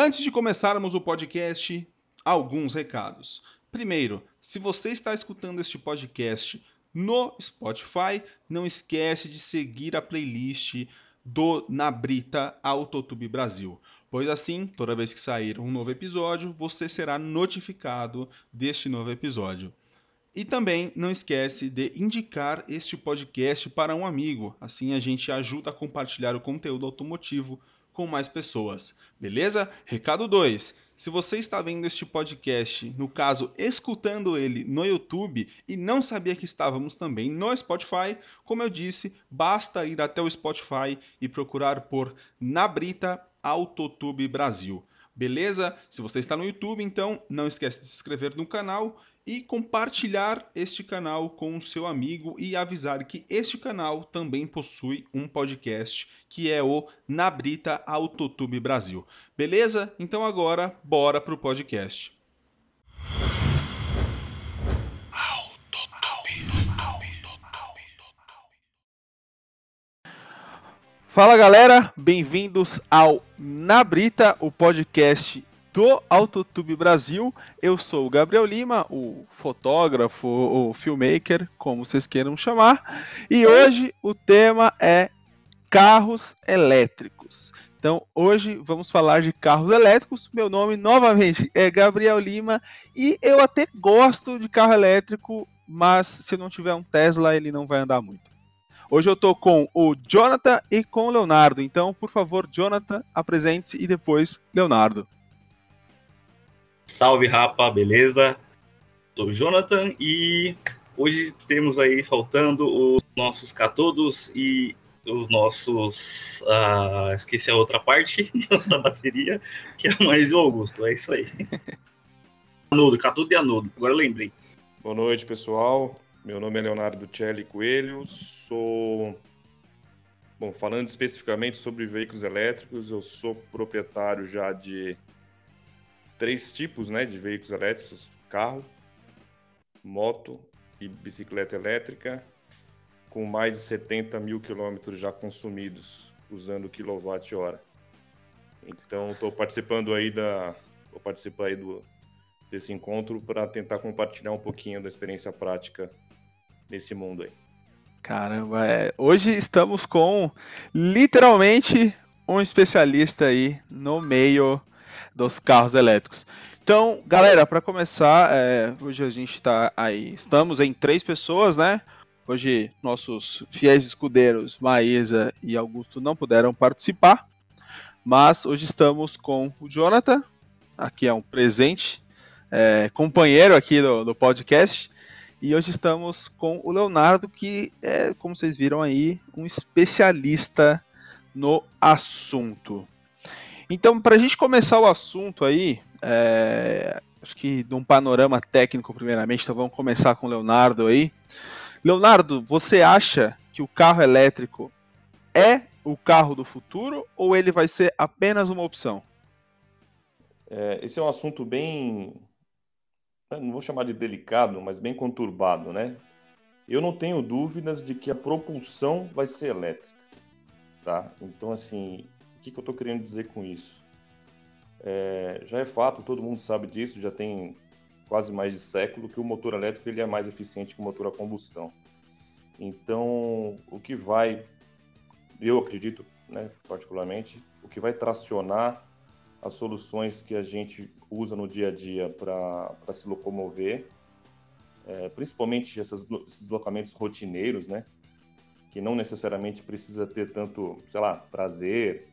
Antes de começarmos o podcast, alguns recados. Primeiro, se você está escutando este podcast no Spotify, não esquece de seguir a playlist do Nabrita Autotube Brasil, pois assim, toda vez que sair um novo episódio, você será notificado deste novo episódio. E também não esquece de indicar este podcast para um amigo, assim a gente ajuda a compartilhar o conteúdo automotivo com mais pessoas. Beleza? Recado 2. Se você está vendo este podcast, no caso, escutando ele no YouTube e não sabia que estávamos também no Spotify, como eu disse, basta ir até o Spotify e procurar por Nabrita Autotube Brasil. Beleza? Se você está no YouTube, então não esquece de se inscrever no canal e compartilhar este canal com o seu amigo e avisar que este canal também possui um podcast que é o Nabrita Autotube Brasil. Beleza? Então agora bora pro podcast. Fala galera, bem-vindos ao Nabrita, o podcast do Autotube Brasil. Eu sou o Gabriel Lima, o fotógrafo, o filmmaker, como vocês queiram chamar. E hoje o tema é carros elétricos. Então, hoje vamos falar de carros elétricos. Meu nome novamente é Gabriel Lima e eu até gosto de carro elétrico, mas se não tiver um Tesla, ele não vai andar muito. Hoje eu tô com o Jonathan e com o Leonardo. Então, por favor, Jonathan, apresente-se e depois Leonardo. Salve, rapa, beleza? Sou o Jonathan e hoje temos aí faltando os nossos catodos e os nossos. Uh, esqueci a outra parte da bateria, que é mais o Augusto. É isso aí. Anudo, catodo e anudo. Agora lembrei. Boa noite, pessoal. Meu nome é Leonardo Celli Coelho. Sou. Bom, falando especificamente sobre veículos elétricos, eu sou proprietário já de três tipos né, de veículos elétricos: carro, moto e bicicleta elétrica, com mais de 70 mil quilômetros já consumidos usando quilowatt-hora. Então, estou participando aí da, vou participar aí do desse encontro para tentar compartilhar um pouquinho da experiência prática nesse mundo aí. Caramba, é... hoje estamos com literalmente um especialista aí no meio dos carros elétricos. Então, galera, para começar, é, hoje a gente está aí, estamos em três pessoas, né? Hoje nossos fiéis escudeiros, Maísa e Augusto, não puderam participar, mas hoje estamos com o Jonathan, aqui é um presente, é, companheiro aqui do, do, podcast, e hoje estamos com o Leonardo, que é, como vocês viram aí, um especialista no assunto. Então, para a gente começar o assunto aí, é, acho que de um panorama técnico, primeiramente, então vamos começar com o Leonardo aí. Leonardo, você acha que o carro elétrico é o carro do futuro ou ele vai ser apenas uma opção? É, esse é um assunto bem, não vou chamar de delicado, mas bem conturbado, né? Eu não tenho dúvidas de que a propulsão vai ser elétrica, tá? Então, assim, que, que eu estou querendo dizer com isso? É, já é fato, todo mundo sabe disso, já tem quase mais de século, que o motor elétrico ele é mais eficiente que o motor a combustão. Então, o que vai, eu acredito, né, particularmente, o que vai tracionar as soluções que a gente usa no dia a dia para se locomover, é, principalmente essas, esses deslocamentos rotineiros, né, que não necessariamente precisa ter tanto, sei lá, prazer,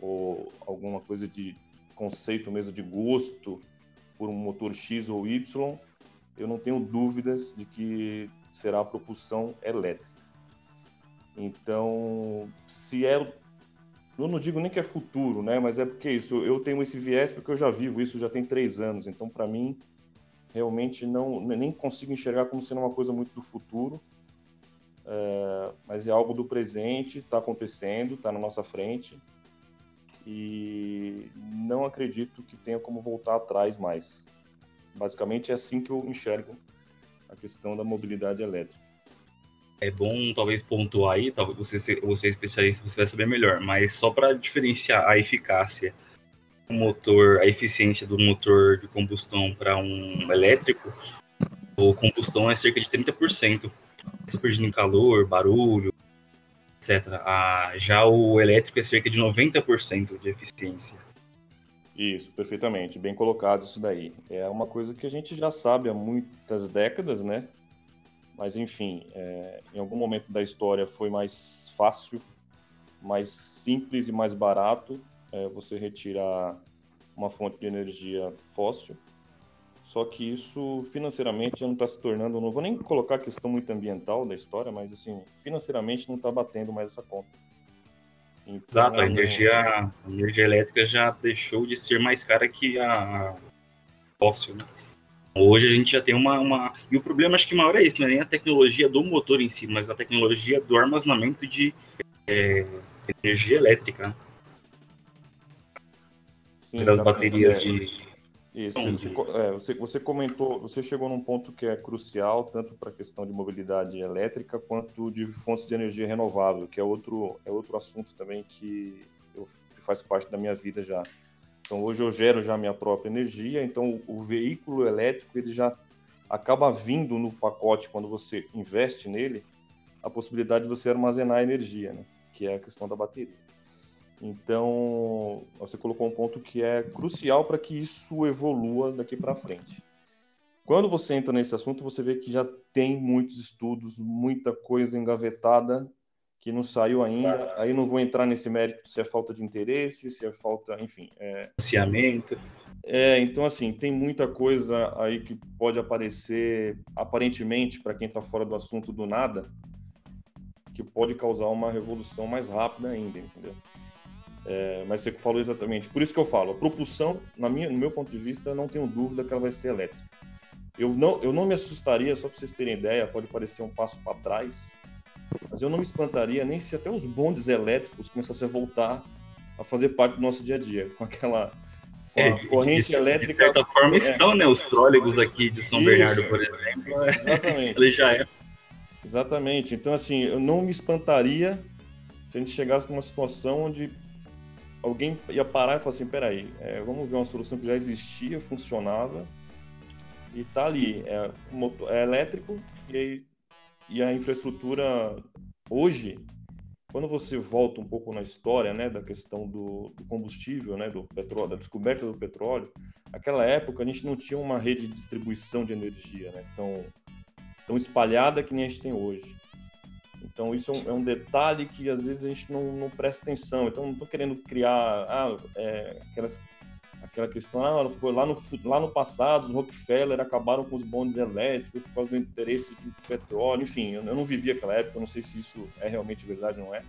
ou alguma coisa de conceito mesmo de gosto por um motor X ou Y, eu não tenho dúvidas de que será a propulsão elétrica. Então, se é. Eu não digo nem que é futuro, né? Mas é porque isso. Eu tenho esse viés porque eu já vivo isso já tem três anos. Então, para mim, realmente não nem consigo enxergar como sendo uma coisa muito do futuro. É, mas é algo do presente, está acontecendo, está na nossa frente e não acredito que tenha como voltar atrás mais. Basicamente é assim que eu enxergo a questão da mobilidade elétrica. É bom talvez pontuar aí, talvez você, você é especialista, você vai saber melhor, mas só para diferenciar a eficácia o motor, a eficiência do motor de combustão para um elétrico, o combustão é cerca de 30%. Você perdendo calor, barulho, etc. Ah, já o elétrico é cerca de 90% de eficiência. Isso, perfeitamente, bem colocado isso daí. É uma coisa que a gente já sabe há muitas décadas, né? Mas enfim, é, em algum momento da história foi mais fácil, mais simples e mais barato é, você retirar uma fonte de energia fóssil. Só que isso financeiramente já não está se tornando, não vou nem colocar a questão muito ambiental da história, mas assim, financeiramente não está batendo mais essa conta. Então, Exato, a energia, a energia elétrica já deixou de ser mais cara que a fóssil. Né? Hoje a gente já tem uma, uma. E o problema acho que maior é isso, não é nem a tecnologia do motor em si, mas a tecnologia do armazenamento de é, energia elétrica. Né? Sim, das baterias é. de. Isso, você, é, você, você, comentou, você chegou num ponto que é crucial, tanto para a questão de mobilidade elétrica quanto de fontes de energia renovável, que é outro, é outro assunto também que, eu, que faz parte da minha vida já. Então hoje eu gero já minha própria energia, então o, o veículo elétrico ele já acaba vindo no pacote quando você investe nele a possibilidade de você armazenar energia, né? que é a questão da bateria. Então, você colocou um ponto que é crucial para que isso evolua daqui para frente. Quando você entra nesse assunto, você vê que já tem muitos estudos, muita coisa engavetada que não saiu ainda. Exato. Aí não vou entrar nesse mérito se é falta de interesse, se é falta, enfim. É... Financiamento. É, então assim, tem muita coisa aí que pode aparecer aparentemente para quem está fora do assunto do nada, que pode causar uma revolução mais rápida ainda, entendeu? É, mas você falou exatamente. Por isso que eu falo, a propulsão, na minha, no meu ponto de vista, não tenho dúvida que ela vai ser elétrica. Eu não, eu não me assustaria, só para vocês terem ideia, pode parecer um passo para trás, mas eu não me espantaria nem se até os bondes elétricos começassem a voltar a fazer parte do nosso dia a dia, com aquela com é, corrente de, elétrica. De certa forma é, estão, né? Os trólebus aqui de São isso, Bernardo, por exemplo. Exatamente. Ele já é. Exatamente. Então, assim, eu não me espantaria se a gente chegasse numa situação onde alguém ia parar e falar assim, peraí, é, vamos ver uma solução que já existia, funcionava, e tá ali, é, motor, é elétrico, e, e a infraestrutura hoje, quando você volta um pouco na história, né, da questão do, do, combustível, né, do petróleo, da descoberta do petróleo, aquela época a gente não tinha uma rede de distribuição de energia, né, tão, tão espalhada que nem a gente tem hoje. Então, isso é um, é um, detalhe que às vezes a gente não, não presta atenção. Então, não estou querendo criar ah, é, aquelas, aquela questão, ah, foi lá no, lá no passado, os Rockefeller acabaram com os bondes elétricos por causa do interesse do petróleo. Enfim, eu, eu não vivi aquela época, eu não sei se isso é realmente verdade ou não é.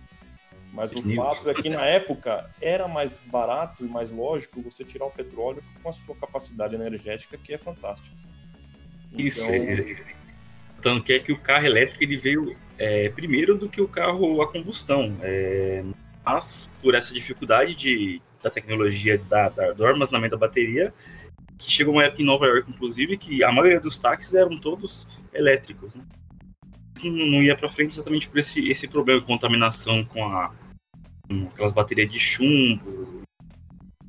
Mas o fato é que na época era mais barato e mais lógico você tirar o petróleo com a sua capacidade energética, que é fantástica. Então, isso. Tanto é que o carro elétrico ele veio é, primeiro do que o carro a combustão. É, mas por essa dificuldade de, da tecnologia da, da, do armazenamento da bateria, que chegou uma época em Nova York, inclusive, que a maioria dos táxis eram todos elétricos. Né? Não, não ia para frente exatamente por esse, esse problema de contaminação com, a, com aquelas baterias de chumbo.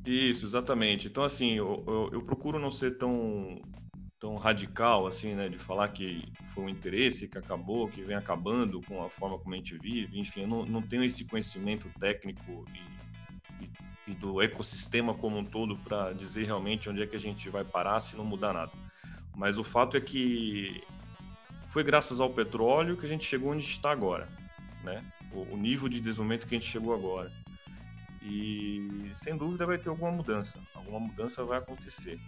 Isso, exatamente. Então, assim, eu, eu, eu procuro não ser tão tão radical assim, né, de falar que foi um interesse que acabou, que vem acabando com a forma como a gente vive, enfim, eu não, não tenho esse conhecimento técnico e, e, e do ecossistema como um todo para dizer realmente onde é que a gente vai parar se não mudar nada. Mas o fato é que foi graças ao petróleo que a gente chegou onde está agora, né? O, o nível de desenvolvimento que a gente chegou agora. E sem dúvida vai ter alguma mudança, alguma mudança vai acontecer.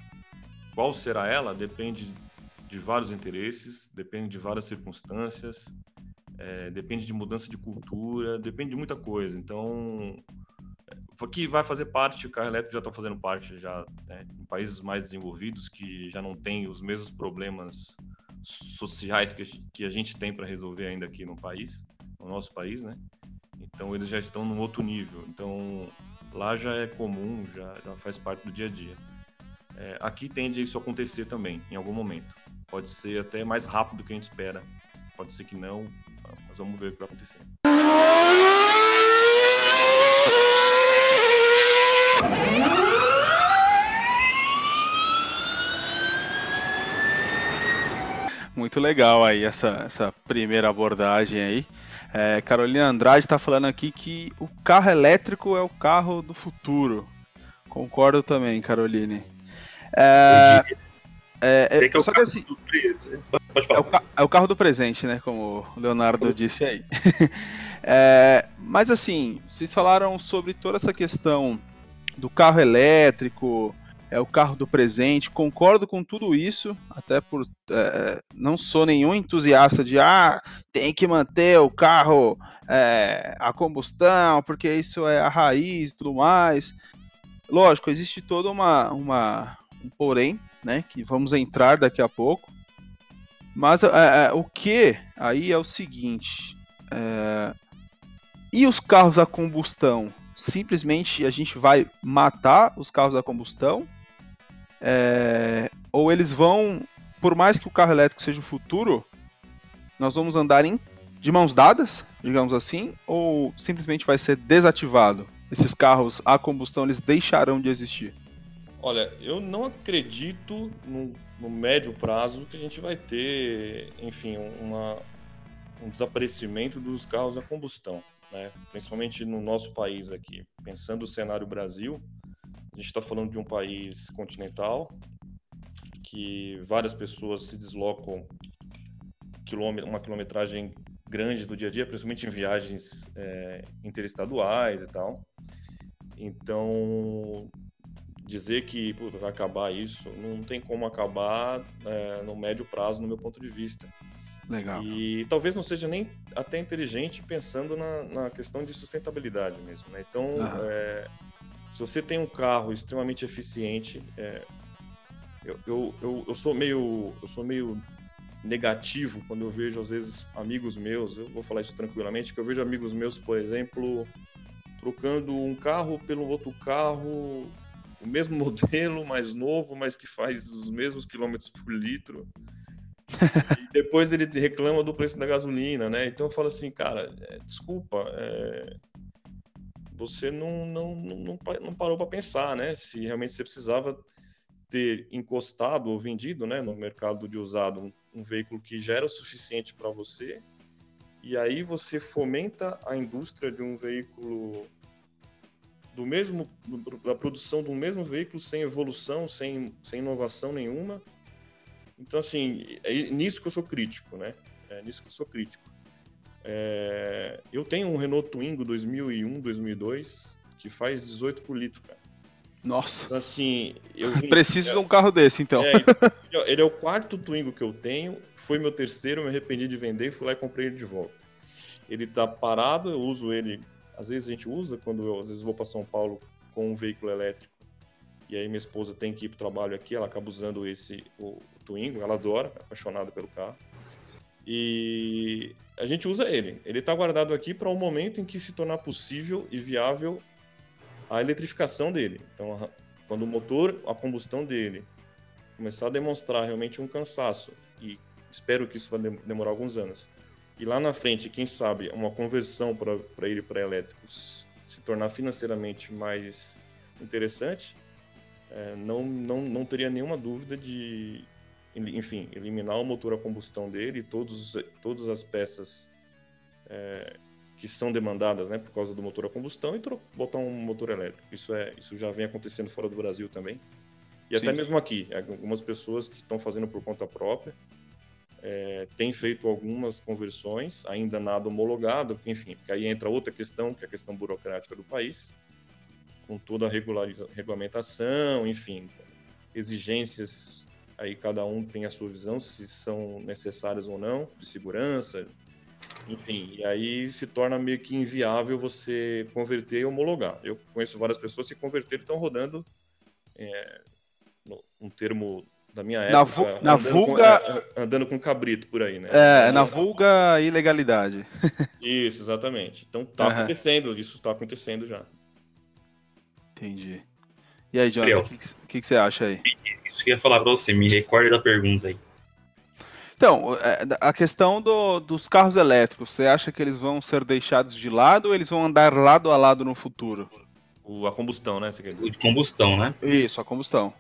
Qual será ela? Depende de vários interesses, depende de várias circunstâncias, é, depende de mudança de cultura, depende de muita coisa. Então, aqui vai fazer parte, o carro elétrico já está fazendo parte já né, em países mais desenvolvidos que já não tem os mesmos problemas sociais que, que a gente tem para resolver ainda aqui no país, no nosso país, né? Então eles já estão num outro nível. Então lá já é comum, já, já faz parte do dia a dia. É, aqui tende isso acontecer também, em algum momento. Pode ser até mais rápido do que a gente espera, pode ser que não, mas vamos ver o que vai acontecer. Muito legal aí essa, essa primeira abordagem aí. É, Carolina Andrade está falando aqui que o carro elétrico é o carro do futuro. Concordo também, Caroline. É, é, é, que o carro assim. É o, é o, carro do presente, né? Como o Leonardo disse aí. É, mas assim, vocês falaram sobre toda essa questão do carro elétrico, é o carro do presente. Concordo com tudo isso, até por é, não sou nenhum entusiasta de ah, tem que manter o carro a combustão, porque isso é a raiz e tudo mais. Lógico, existe toda uma, uma um porém, né, que vamos entrar daqui a pouco. Mas é, é o que aí é o seguinte: é, e os carros a combustão? Simplesmente a gente vai matar os carros a combustão? É, ou eles vão, por mais que o carro elétrico seja o futuro, nós vamos andar em, de mãos dadas, digamos assim, ou simplesmente vai ser desativado? Esses carros a combustão eles deixarão de existir? Olha, eu não acredito no, no médio prazo que a gente vai ter, enfim, uma, um desaparecimento dos carros a combustão, né? principalmente no nosso país aqui. Pensando o cenário Brasil, a gente está falando de um país continental que várias pessoas se deslocam uma quilometragem grande do dia a dia, principalmente em viagens é, interestaduais e tal. Então, dizer que puta, vai acabar isso, não tem como acabar é, no médio prazo, no meu ponto de vista. Legal. E talvez não seja nem até inteligente pensando na, na questão de sustentabilidade mesmo. Né? Então, uhum. é, se você tem um carro extremamente eficiente, é, eu, eu, eu, eu, sou meio eu sou meio negativo quando eu vejo às vezes amigos meus, eu vou falar isso tranquilamente, que eu vejo amigos meus, por exemplo, trocando um carro pelo outro carro, o mesmo modelo, mais novo, mas que faz os mesmos quilômetros por litro. e depois ele reclama do preço da gasolina, né? Então eu falo assim, cara, é, desculpa, é, você não, não, não, não parou para pensar, né? Se realmente você precisava ter encostado ou vendido né, no mercado de usado um, um veículo que já era o suficiente para você, e aí você fomenta a indústria de um veículo do mesmo da produção do mesmo veículo sem evolução, sem, sem inovação nenhuma. Então assim, é nisso que eu sou crítico, né? É nisso que eu sou crítico. É, eu tenho um Renault Twingo 2001, 2002, que faz 18 por litro, cara. Nossa. Então, assim, eu vim, preciso é, de um carro desse, então. É, ele é o quarto Twingo que eu tenho, foi meu terceiro, me arrependi de vender, fui lá e comprei ele de volta. Ele tá parado, eu uso ele, às vezes a gente usa quando eu às vezes vou para São Paulo com um veículo elétrico. E aí minha esposa tem que ir pro trabalho aqui, ela acaba usando esse o Twingo, ela adora, é apaixonada pelo carro. E a gente usa ele. Ele está guardado aqui para o um momento em que se tornar possível e viável a eletrificação dele. Então, quando o motor, a combustão dele começar a demonstrar realmente um cansaço, e espero que isso vai demorar alguns anos, e lá na frente, quem sabe, uma conversão para ele para elétricos se tornar financeiramente mais interessante, é, não, não, não teria nenhuma dúvida de enfim, eliminar o motor a combustão dele, todos, todas as peças é, que são demandadas, né, por causa do motor a combustão e botar um motor elétrico. Isso é, isso já vem acontecendo fora do Brasil também. E Sim. até mesmo aqui, algumas pessoas que estão fazendo por conta própria é, têm feito algumas conversões, ainda nada homologado, enfim, porque aí entra outra questão, que é a questão burocrática do país, com toda a regulamentação, enfim, exigências aí cada um tem a sua visão se são necessárias ou não, de segurança, enfim, e aí se torna meio que inviável você converter e homologar. Eu conheço várias pessoas que converteram e estão rodando é, um termo da minha época. Na, andando vulga. Com, é, andando com cabrito por aí, né? É, na vulga ilegalidade. Isso, exatamente. Então tá uhum. acontecendo, isso tá acontecendo já. Entendi. E aí, Jonathan, o que, que, que, você acha aí? Isso que eu ia falar pra você, me recorde da pergunta aí. Então, é, a questão do, dos carros elétricos, você acha que eles vão ser deixados de lado ou eles vão andar lado a lado no futuro? O, a combustão, né? Você quer dizer? O de combustão, né? Isso, a combustão.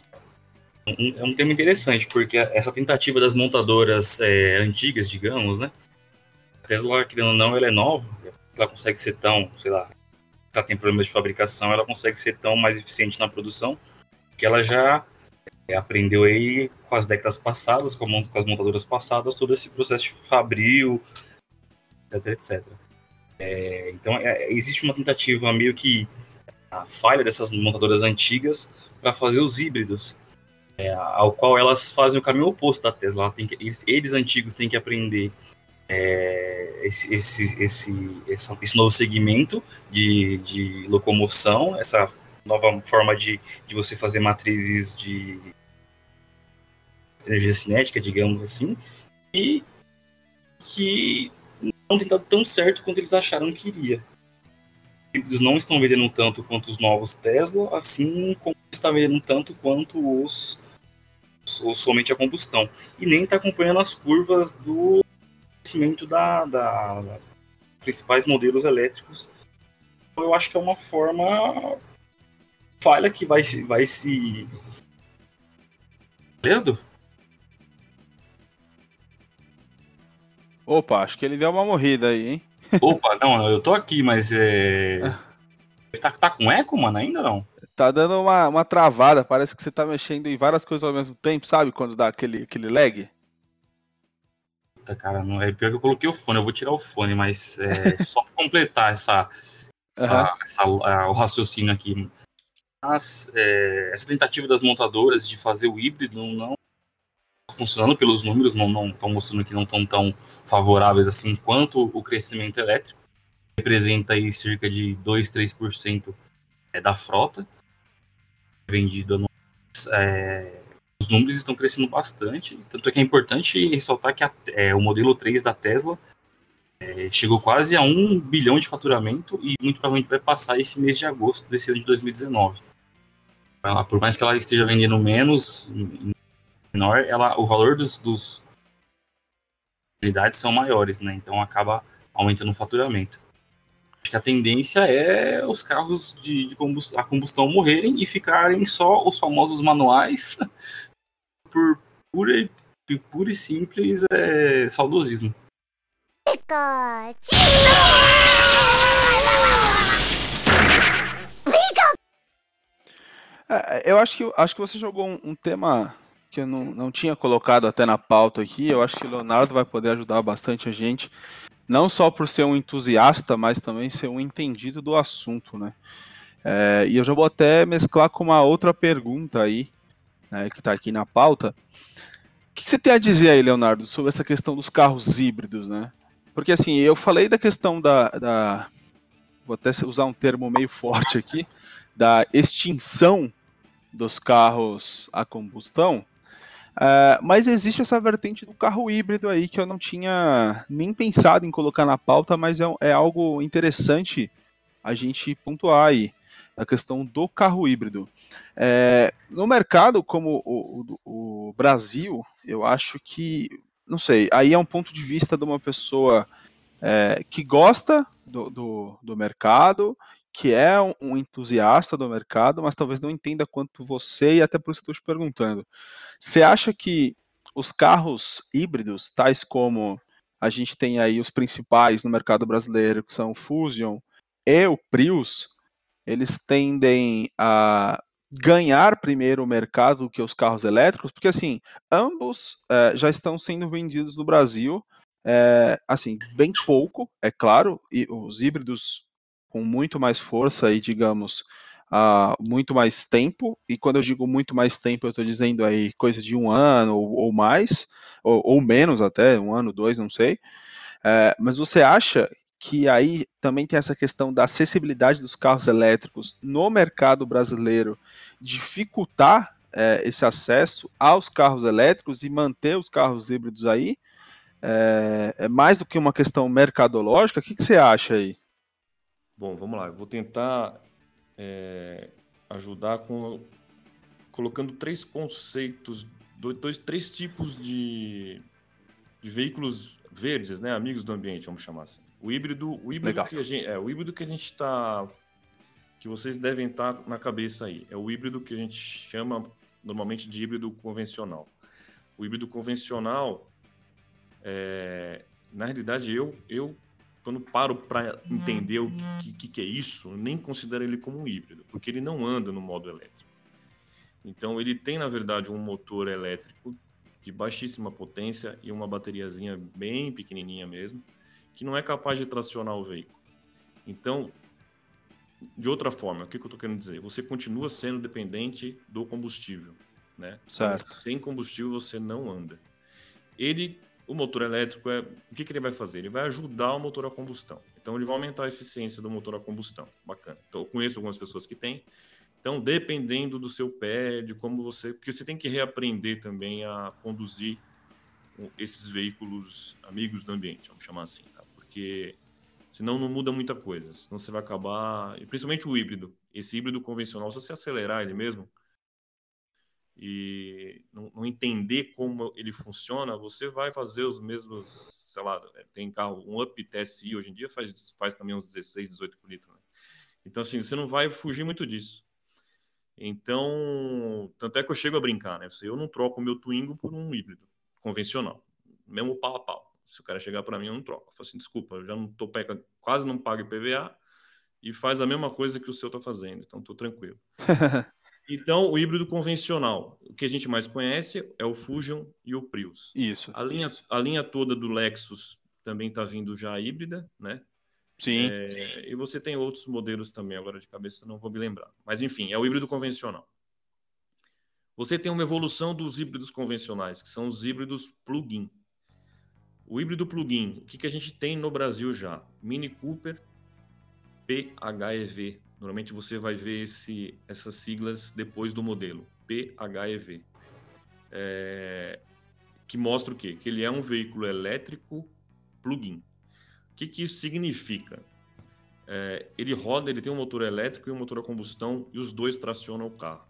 É um tema interessante, porque essa tentativa das montadoras é, antigas, digamos, né? A Tesla, querendo ou não, ela é nova, ela consegue ser tão, sei lá, ela tem problemas de fabricação, ela consegue ser tão mais eficiente na produção, que ela já é, aprendeu aí com as décadas passadas, com, as montadoras passadas, todo esse processo de fabril, etc, etc. É, então, é, existe uma tentativa meio que a falha dessas montadoras antigas para fazer os híbridos, é, ao qual elas fazem o caminho oposto da Tesla. Que, eles, eles, antigos têm que aprender é, esse, esse, esse, esse, novo segmento de, de locomoção, essa nova forma de, de você fazer matrizes de energia cinética, digamos assim, e que não tem dado tão certo quanto eles acharam que iria. Eles não estão vendendo tanto quanto os novos Tesla, assim como está vendendo tanto quanto os, os somente a combustão. E nem está acompanhando as curvas do crescimento da, da, da principais modelos elétricos. Então, eu acho que é uma forma falha que vai se vai se Leandro? Opa, acho que ele deu uma morrida aí, hein? Opa, não, eu tô aqui, mas é. Tá, tá com eco, mano, ainda não? Tá dando uma, uma travada, parece que você tá mexendo em várias coisas ao mesmo tempo, sabe? Quando dá aquele, aquele lag. Puta, cara, não, é pior que eu coloquei o fone, eu vou tirar o fone, mas é, só pra completar essa, essa, uhum. essa o raciocínio aqui. Mas, é, essa tentativa das montadoras de fazer o híbrido não funcionando pelos números, não estão mostrando que não estão tão favoráveis assim quanto o crescimento elétrico. Representa aí cerca de 2, 3% é, da frota vendida. No, é, os números estão crescendo bastante, tanto é que é importante ressaltar que a, é, o modelo 3 da Tesla é, chegou quase a 1 bilhão de faturamento e muito provavelmente vai passar esse mês de agosto desse ano de 2019. Por mais que ela esteja vendendo menos, menor, ela, o valor dos, dos unidades são maiores, né? Então acaba aumentando o faturamento. Acho que a tendência é os carros de, de combustão, a combustão morrerem e ficarem só os famosos manuais por pura, pura e simples é, saudosismo. É, eu acho que, acho que você jogou um, um tema que eu não, não tinha colocado até na pauta aqui. Eu acho que o Leonardo vai poder ajudar bastante a gente, não só por ser um entusiasta, mas também ser um entendido do assunto, né? É, e eu já vou até mesclar com uma outra pergunta aí, né, que está aqui na pauta. O que você tem a dizer aí, Leonardo, sobre essa questão dos carros híbridos, né? Porque assim, eu falei da questão da, da vou até usar um termo meio forte aqui, da extinção dos carros a combustão, Uh, mas existe essa vertente do carro híbrido aí que eu não tinha nem pensado em colocar na pauta, mas é, é algo interessante a gente pontuar aí, a questão do carro híbrido. É, no mercado como o, o, o, Brasil, eu acho que, não sei, aí é um ponto de vista de uma pessoa é, que gosta do, do, do mercado, que é um, entusiasta do mercado, mas talvez não entenda quanto você, e até por isso estou te perguntando. Você acha que os carros híbridos, tais como a gente tem aí os principais no mercado brasileiro, que são o Fusion e o Prius, eles tendem a ganhar primeiro o mercado do que os carros elétricos, porque assim, ambos é, já estão sendo vendidos no Brasil, é, assim, bem pouco, é claro, e os híbridos com muito mais força e, digamos, há muito mais tempo. E quando eu digo muito mais tempo, eu estou dizendo aí coisa de um ano ou, ou mais, ou, ou, menos até, um ano, dois, não sei. É, mas você acha que aí também tem essa questão da acessibilidade dos carros elétricos no mercado brasileiro dificultar é, esse acesso aos carros elétricos e manter os carros híbridos aí? É, é mais do que uma questão mercadológica? O que, que você acha aí? Bom, vamos lá. Eu vou tentar é, ajudar com colocando três conceitos, dois, três tipos de, de veículos verdes, né, amigos do ambiente, vamos chamar assim. O híbrido, o híbrido Legal. que a gente, é o híbrido que a gente está, que vocês devem estar tá na cabeça aí. É o híbrido que a gente chama normalmente de híbrido convencional. O híbrido convencional, é, na realidade, eu, eu quando paro para entender o que, que, que, é isso, nem considero ele como um híbrido, porque ele não anda no modo elétrico. Então, ele tem, na verdade, um motor elétrico de baixíssima potência e uma bateriazinha bem pequenininha mesmo, que não é capaz de tracionar o veículo. Então, de outra forma, o que, que eu estou querendo dizer? Você continua sendo dependente do combustível, né? Certo. Então, sem combustível você não anda. Ele o motor elétrico é o que, que, ele vai fazer? Ele vai ajudar o motor a combustão. Então ele vai aumentar a eficiência do motor a combustão. Bacana. Então eu conheço algumas pessoas que têm. Então dependendo do seu pé, de como você, porque você tem que reaprender também a conduzir esses veículos amigos do ambiente, vamos chamar assim, tá? Porque senão não muda muita coisa. Senão você vai acabar, e principalmente o híbrido. Esse híbrido convencional, se você acelerar ele mesmo, e não, não, entender como ele funciona, você vai fazer os mesmos, sei lá, é, tem carro, um Up TSI hoje em dia faz, faz também uns 16, 18 por litro. Né? Então, assim, você não vai fugir muito disso. Então, tanto é que eu chego a brincar, né? Eu não troco o meu Twingo por um híbrido convencional, mesmo pau a pau. Se o cara chegar para mim, eu não troco. Eu falo assim, desculpa, eu já não tô quase não pago IPVA e faz a mesma coisa que o seu tá fazendo, então tô tranquilo. Então, o híbrido convencional, o que a gente mais conhece é o Fusion e o Prius. Isso. A linha. A linha toda do Lexus também está vindo já híbrida, né? Sim, é, sim. E você tem outros modelos também, agora de cabeça não vou me lembrar. Mas enfim, é o híbrido convencional. Você tem uma evolução dos híbridos convencionais, que são os híbridos plug-in. O híbrido plug-in, o que, que a gente tem no Brasil já? Mini Cooper PHEV, Normalmente você vai ver esse, essas siglas depois do modelo, PHEV. É, que mostra o quê? Que ele é um veículo elétrico plug-in. O que, que isso significa? É, ele roda, ele tem um motor elétrico e um motor a combustão e os dois tracionam o carro.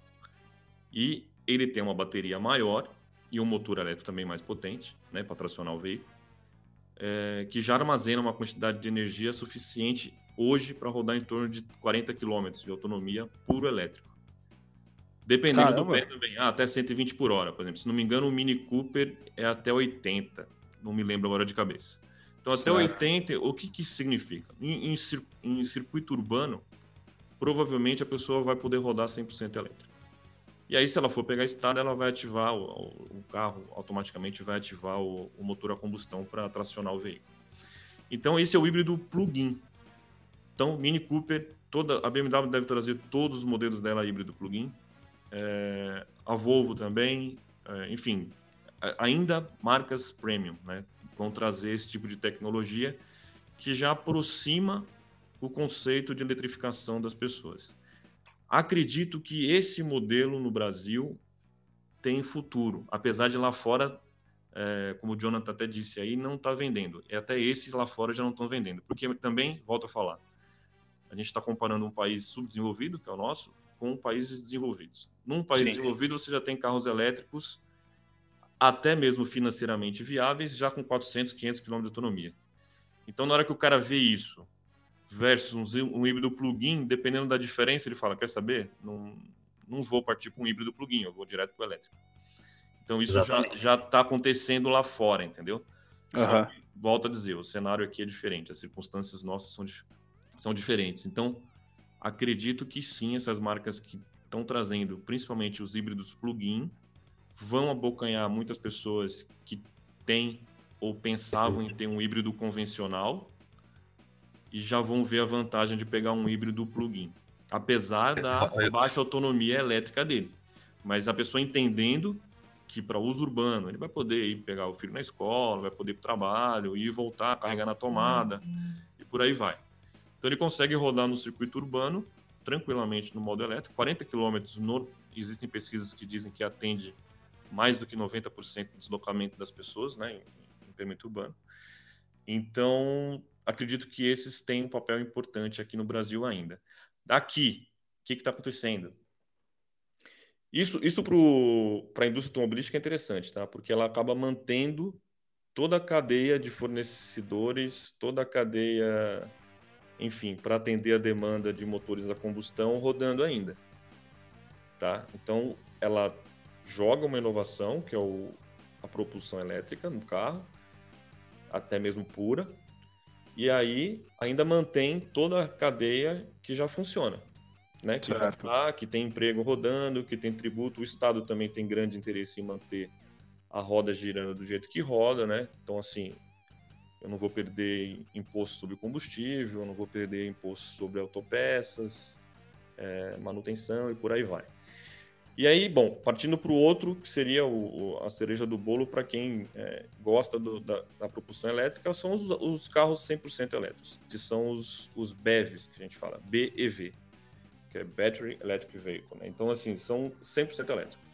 E ele tem uma bateria maior e um motor elétrico também mais potente, né, para tracionar o veículo, é, que já armazena uma quantidade de energia suficiente hoje para rodar em torno de 40 km de autonomia puro elétrico. Dependendo Caramba. do pé também, ah, até 120 por hora, por exemplo. Se não me engano, o Mini Cooper é até 80, não me lembro agora de cabeça. Então, certo. até 80, o que, que isso significa? Em, em, em, circuito urbano, provavelmente a pessoa vai poder rodar 100% elétrico. E aí, se ela for pegar a estrada, ela vai ativar o, o carro, automaticamente vai ativar o, o motor a combustão para tracionar o veículo. Então, esse é o híbrido plug-in. Então, Mini Cooper, toda a BMW deve trazer todos os modelos dela híbrido plug-in. É, a Volvo também, é, enfim, ainda marcas premium, né? Vão trazer esse tipo de tecnologia que já aproxima o conceito de eletrificação das pessoas. Acredito que esse modelo no Brasil tem futuro, apesar de lá fora, é, como o Jonathan até disse aí, não está vendendo. E até esses lá fora já não estão vendendo, porque também, volto a falar, a gente está comparando um país subdesenvolvido, que é o nosso, com países desenvolvidos. Num país Sim. desenvolvido, você já tem carros elétricos, até mesmo financeiramente viáveis, já com 400, 500 km de autonomia. Então, na hora que o cara vê isso, versus um, híbrido plug-in, dependendo da diferença, ele fala: quer saber? Não, não vou partir para um híbrido plug-in, eu vou direto para o elétrico. Então, isso já está acontecendo lá fora, entendeu? Uhum. Volto a dizer: o cenário aqui é diferente, as circunstâncias nossas são diferentes são diferentes. Então, acredito que sim, essas marcas que estão trazendo, principalmente os híbridos plug-in, vão abocanhar muitas pessoas que têm ou pensavam em ter um híbrido convencional e já vão ver a vantagem de pegar um híbrido plug-in, apesar da baixa autonomia elétrica dele. Mas a pessoa entendendo que para uso urbano ele vai poder ir pegar o filho na escola, vai poder ir para o trabalho, ir voltar, carregar na tomada e por aí vai. Então ele consegue rodar no circuito urbano tranquilamente no modo elétrico, 40 km no... existem pesquisas que dizem que atende mais do que 90% do deslocamento das pessoas, né, em, perímetro urbano. Então, acredito que esses têm um papel importante aqui no Brasil ainda. Daqui, o que está acontecendo? Isso, isso para a indústria automobilística é interessante, tá? Porque ela acaba mantendo toda a cadeia de fornecedores, toda a cadeia enfim, para atender a demanda de motores a combustão rodando ainda. Tá? Então, ela joga uma inovação, que é o, a propulsão elétrica no carro, até mesmo pura, e aí ainda mantém toda a cadeia que já funciona. Né? Que, já tá, que tem emprego rodando, que tem tributo. O Estado também tem grande interesse em manter a roda girando do jeito que roda, né? Então, assim, eu não vou perder imposto sobre combustível, eu não vou perder imposto sobre autopeças, é, manutenção e por aí vai. E aí, bom, partindo para o outro, que seria o, a cereja do bolo para quem é, gosta do, da, da, propulsão elétrica, são os, os carros 100% elétricos, que são os, os BEVs, que a gente fala, BEV, que é Battery Electric Vehicle. Né? Então, assim, são 100% elétricos.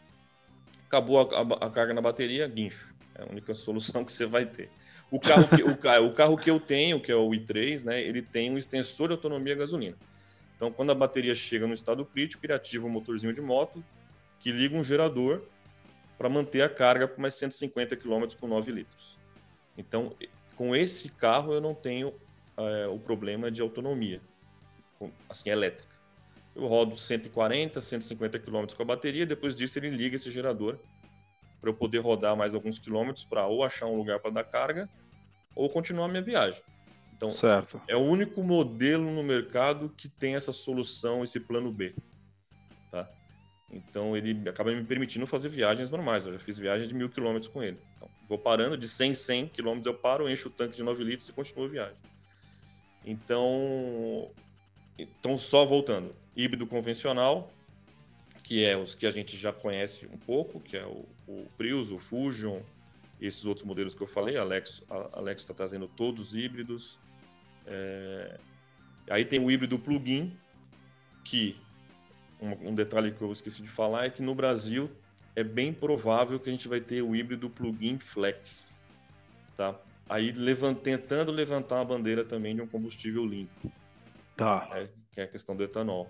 Acabou a, a, a, carga na bateria, guincho. É a única solução que você vai ter. O carro que, o, carro, o carro que eu tenho, que é o i3, né, ele tem um extensor de autonomia gasolina. Então, quando a bateria chega no estado crítico, ele ativa o motorzinho de moto, que liga um gerador para manter a carga por mais 150 km com 9 litros. Então, com esse carro eu não tenho é, o problema de autonomia, assim, elétrica. Eu rodo 140, 150 km com a bateria, depois disso ele liga esse gerador para eu poder rodar mais alguns quilômetros para ou achar um lugar para dar carga ou continuar a minha viagem. Então, certo. é o único modelo no mercado que tem essa solução, esse plano B. Tá? Então, ele acaba me permitindo fazer viagens normais. Eu já fiz viagens de mil quilômetros com ele. Então, vou parando, de 100 100 quilômetros eu paro, encho o tanque de 9 litros e continuo a viagem. Então, então só voltando. Híbrido convencional, que é os que a gente já conhece um pouco, que é o, o Prius, o Fusion, esses outros modelos que eu falei. A Alex está trazendo todos híbridos. É... Aí tem o híbrido plug-in, que um, um, detalhe que eu esqueci de falar é que no Brasil é bem provável que a gente vai ter o híbrido plug-in flex, tá? Aí levant, tentando levantar a bandeira também de um combustível limpo. Tá. É, que é a questão do etanol.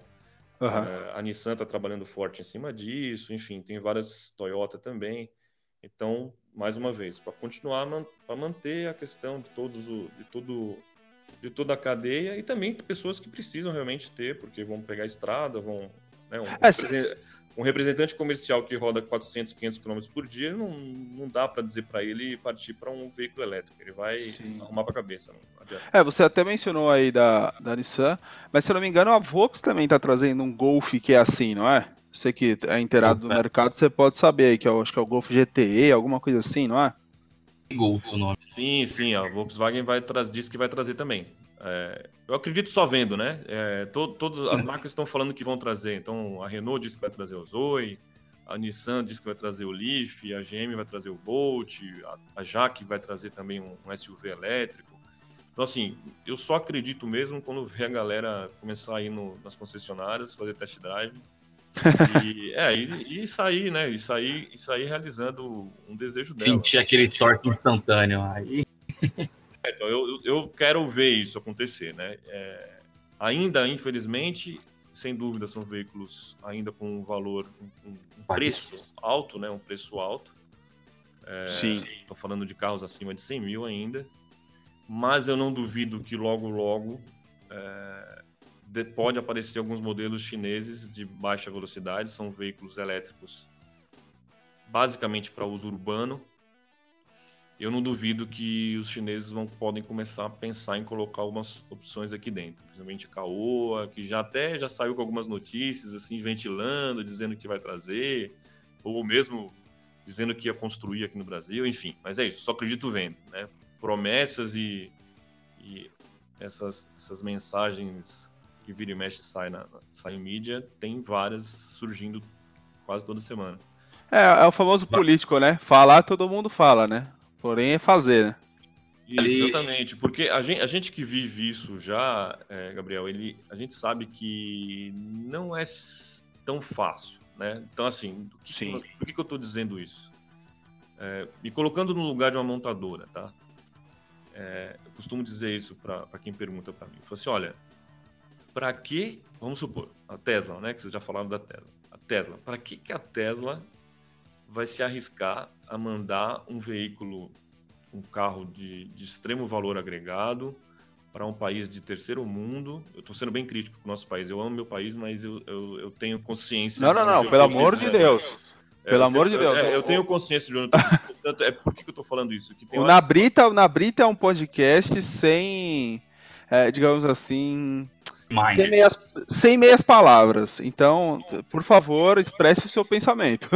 Uhum. A Nissan está trabalhando forte em cima disso, enfim, tem várias Toyota também. Então, mais uma vez, para continuar para manter a questão de todos o, de todo de toda a cadeia e também pessoas que precisam realmente ter, porque vão pegar a estrada, vão né, um, é, um representante comercial que roda 400, 500 km por dia, não, não dá para dizer para ele partir para um veículo elétrico. Ele vai Sim. arrumar para a cabeça. É, você até mencionou aí da, da Nissan, mas se eu não me engano, a Vox também está trazendo um Golf que é assim, não é? Você que é inteirado do mercado, você pode saber aí, que eu acho que é o Golf GTE, alguma coisa assim, não é? Golf o nome. Sim, sim, a Volkswagen vai trazer, disse que vai trazer também. É, eu acredito só vendo, né? É, to, todas as marcas estão falando que vão trazer. Então, a Renault disse que vai trazer o Zoe, a Nissan disse que vai trazer o Leaf, a GM vai trazer o Bolt, a, a Jaque vai trazer também um, um, SUV elétrico. Então, assim, eu só acredito mesmo quando ver a galera começar a ir no, nas concessionárias, fazer test drive. E, é, e, e, sair, né? E sair, e sair realizando um desejo dela. Sentir aquele torque instantâneo aí. É, então, eu, eu quero ver isso acontecer, né? É, ainda, infelizmente, sem dúvida, são veículos ainda com um valor, um, um preço alto, né? Um preço alto. É, Sim. Estou falando de carros acima de 100 mil ainda. Mas eu não duvido que logo, logo é, de, pode aparecer alguns modelos chineses de baixa velocidade. São veículos elétricos basicamente para uso urbano, eu não duvido que os chineses vão, podem começar a pensar em colocar algumas opções aqui dentro, principalmente Caoa, que já até já saiu com algumas notícias, assim, ventilando, dizendo que vai trazer, ou mesmo dizendo que ia construir aqui no Brasil, enfim. Mas é isso, só acredito vendo, né? Promessas e, e essas, essas mensagens que vira e mexe sai na sai em mídia, tem várias surgindo quase toda semana. É, é o famoso político, né? Falar todo mundo fala, né? Porém é fazer, né? Exatamente, porque a gente, a gente que vive isso já, é, Gabriel, ele, a gente sabe que não é tão fácil, né? Então, assim, que, Sim. por que, que eu estou dizendo isso? É, me colocando no lugar de uma montadora, tá? É, eu costumo dizer isso para quem pergunta para mim. Eu falo assim, olha, para que, vamos supor, a Tesla, né? Que vocês já falaram da Tesla. A Tesla, para que, que a Tesla vai se arriscar a mandar um veículo, um carro de, de extremo valor agregado para um país de terceiro mundo. Eu estou sendo bem crítico com o nosso país. Eu amo meu país, mas eu, eu, eu tenho consciência. Não, não, não, pelo amor de Deus. Pelo amor tenho, de Deus. É, eu tenho consciência de onde eu tô, portanto, é por que, que eu tô falando isso? Que tem o hora- Nabrita, o Nabrita é um podcast sem, é, digamos assim, Mind. sem meias, sem meias palavras. Então, por favor, expresse o seu pensamento.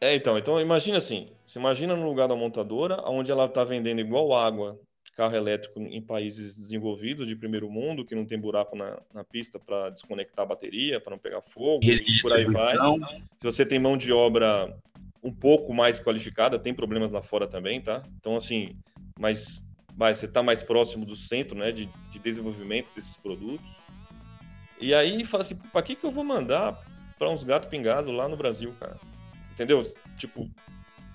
É, então, então imagina assim, você imagina no lugar da montadora, onde ela está vendendo igual água carro elétrico em países desenvolvidos de primeiro mundo, que não tem buraco na, na pista para desconectar a bateria, para não pegar fogo, e por aí vai. Se você tem mão de obra um pouco mais qualificada, tem problemas lá fora também, tá? Então, assim, mas vai, você está mais próximo do centro, né, de, de desenvolvimento desses produtos. E aí fala assim, para que que eu vou mandar para uns gatos pingados lá no Brasil, cara? Entendeu? Tipo,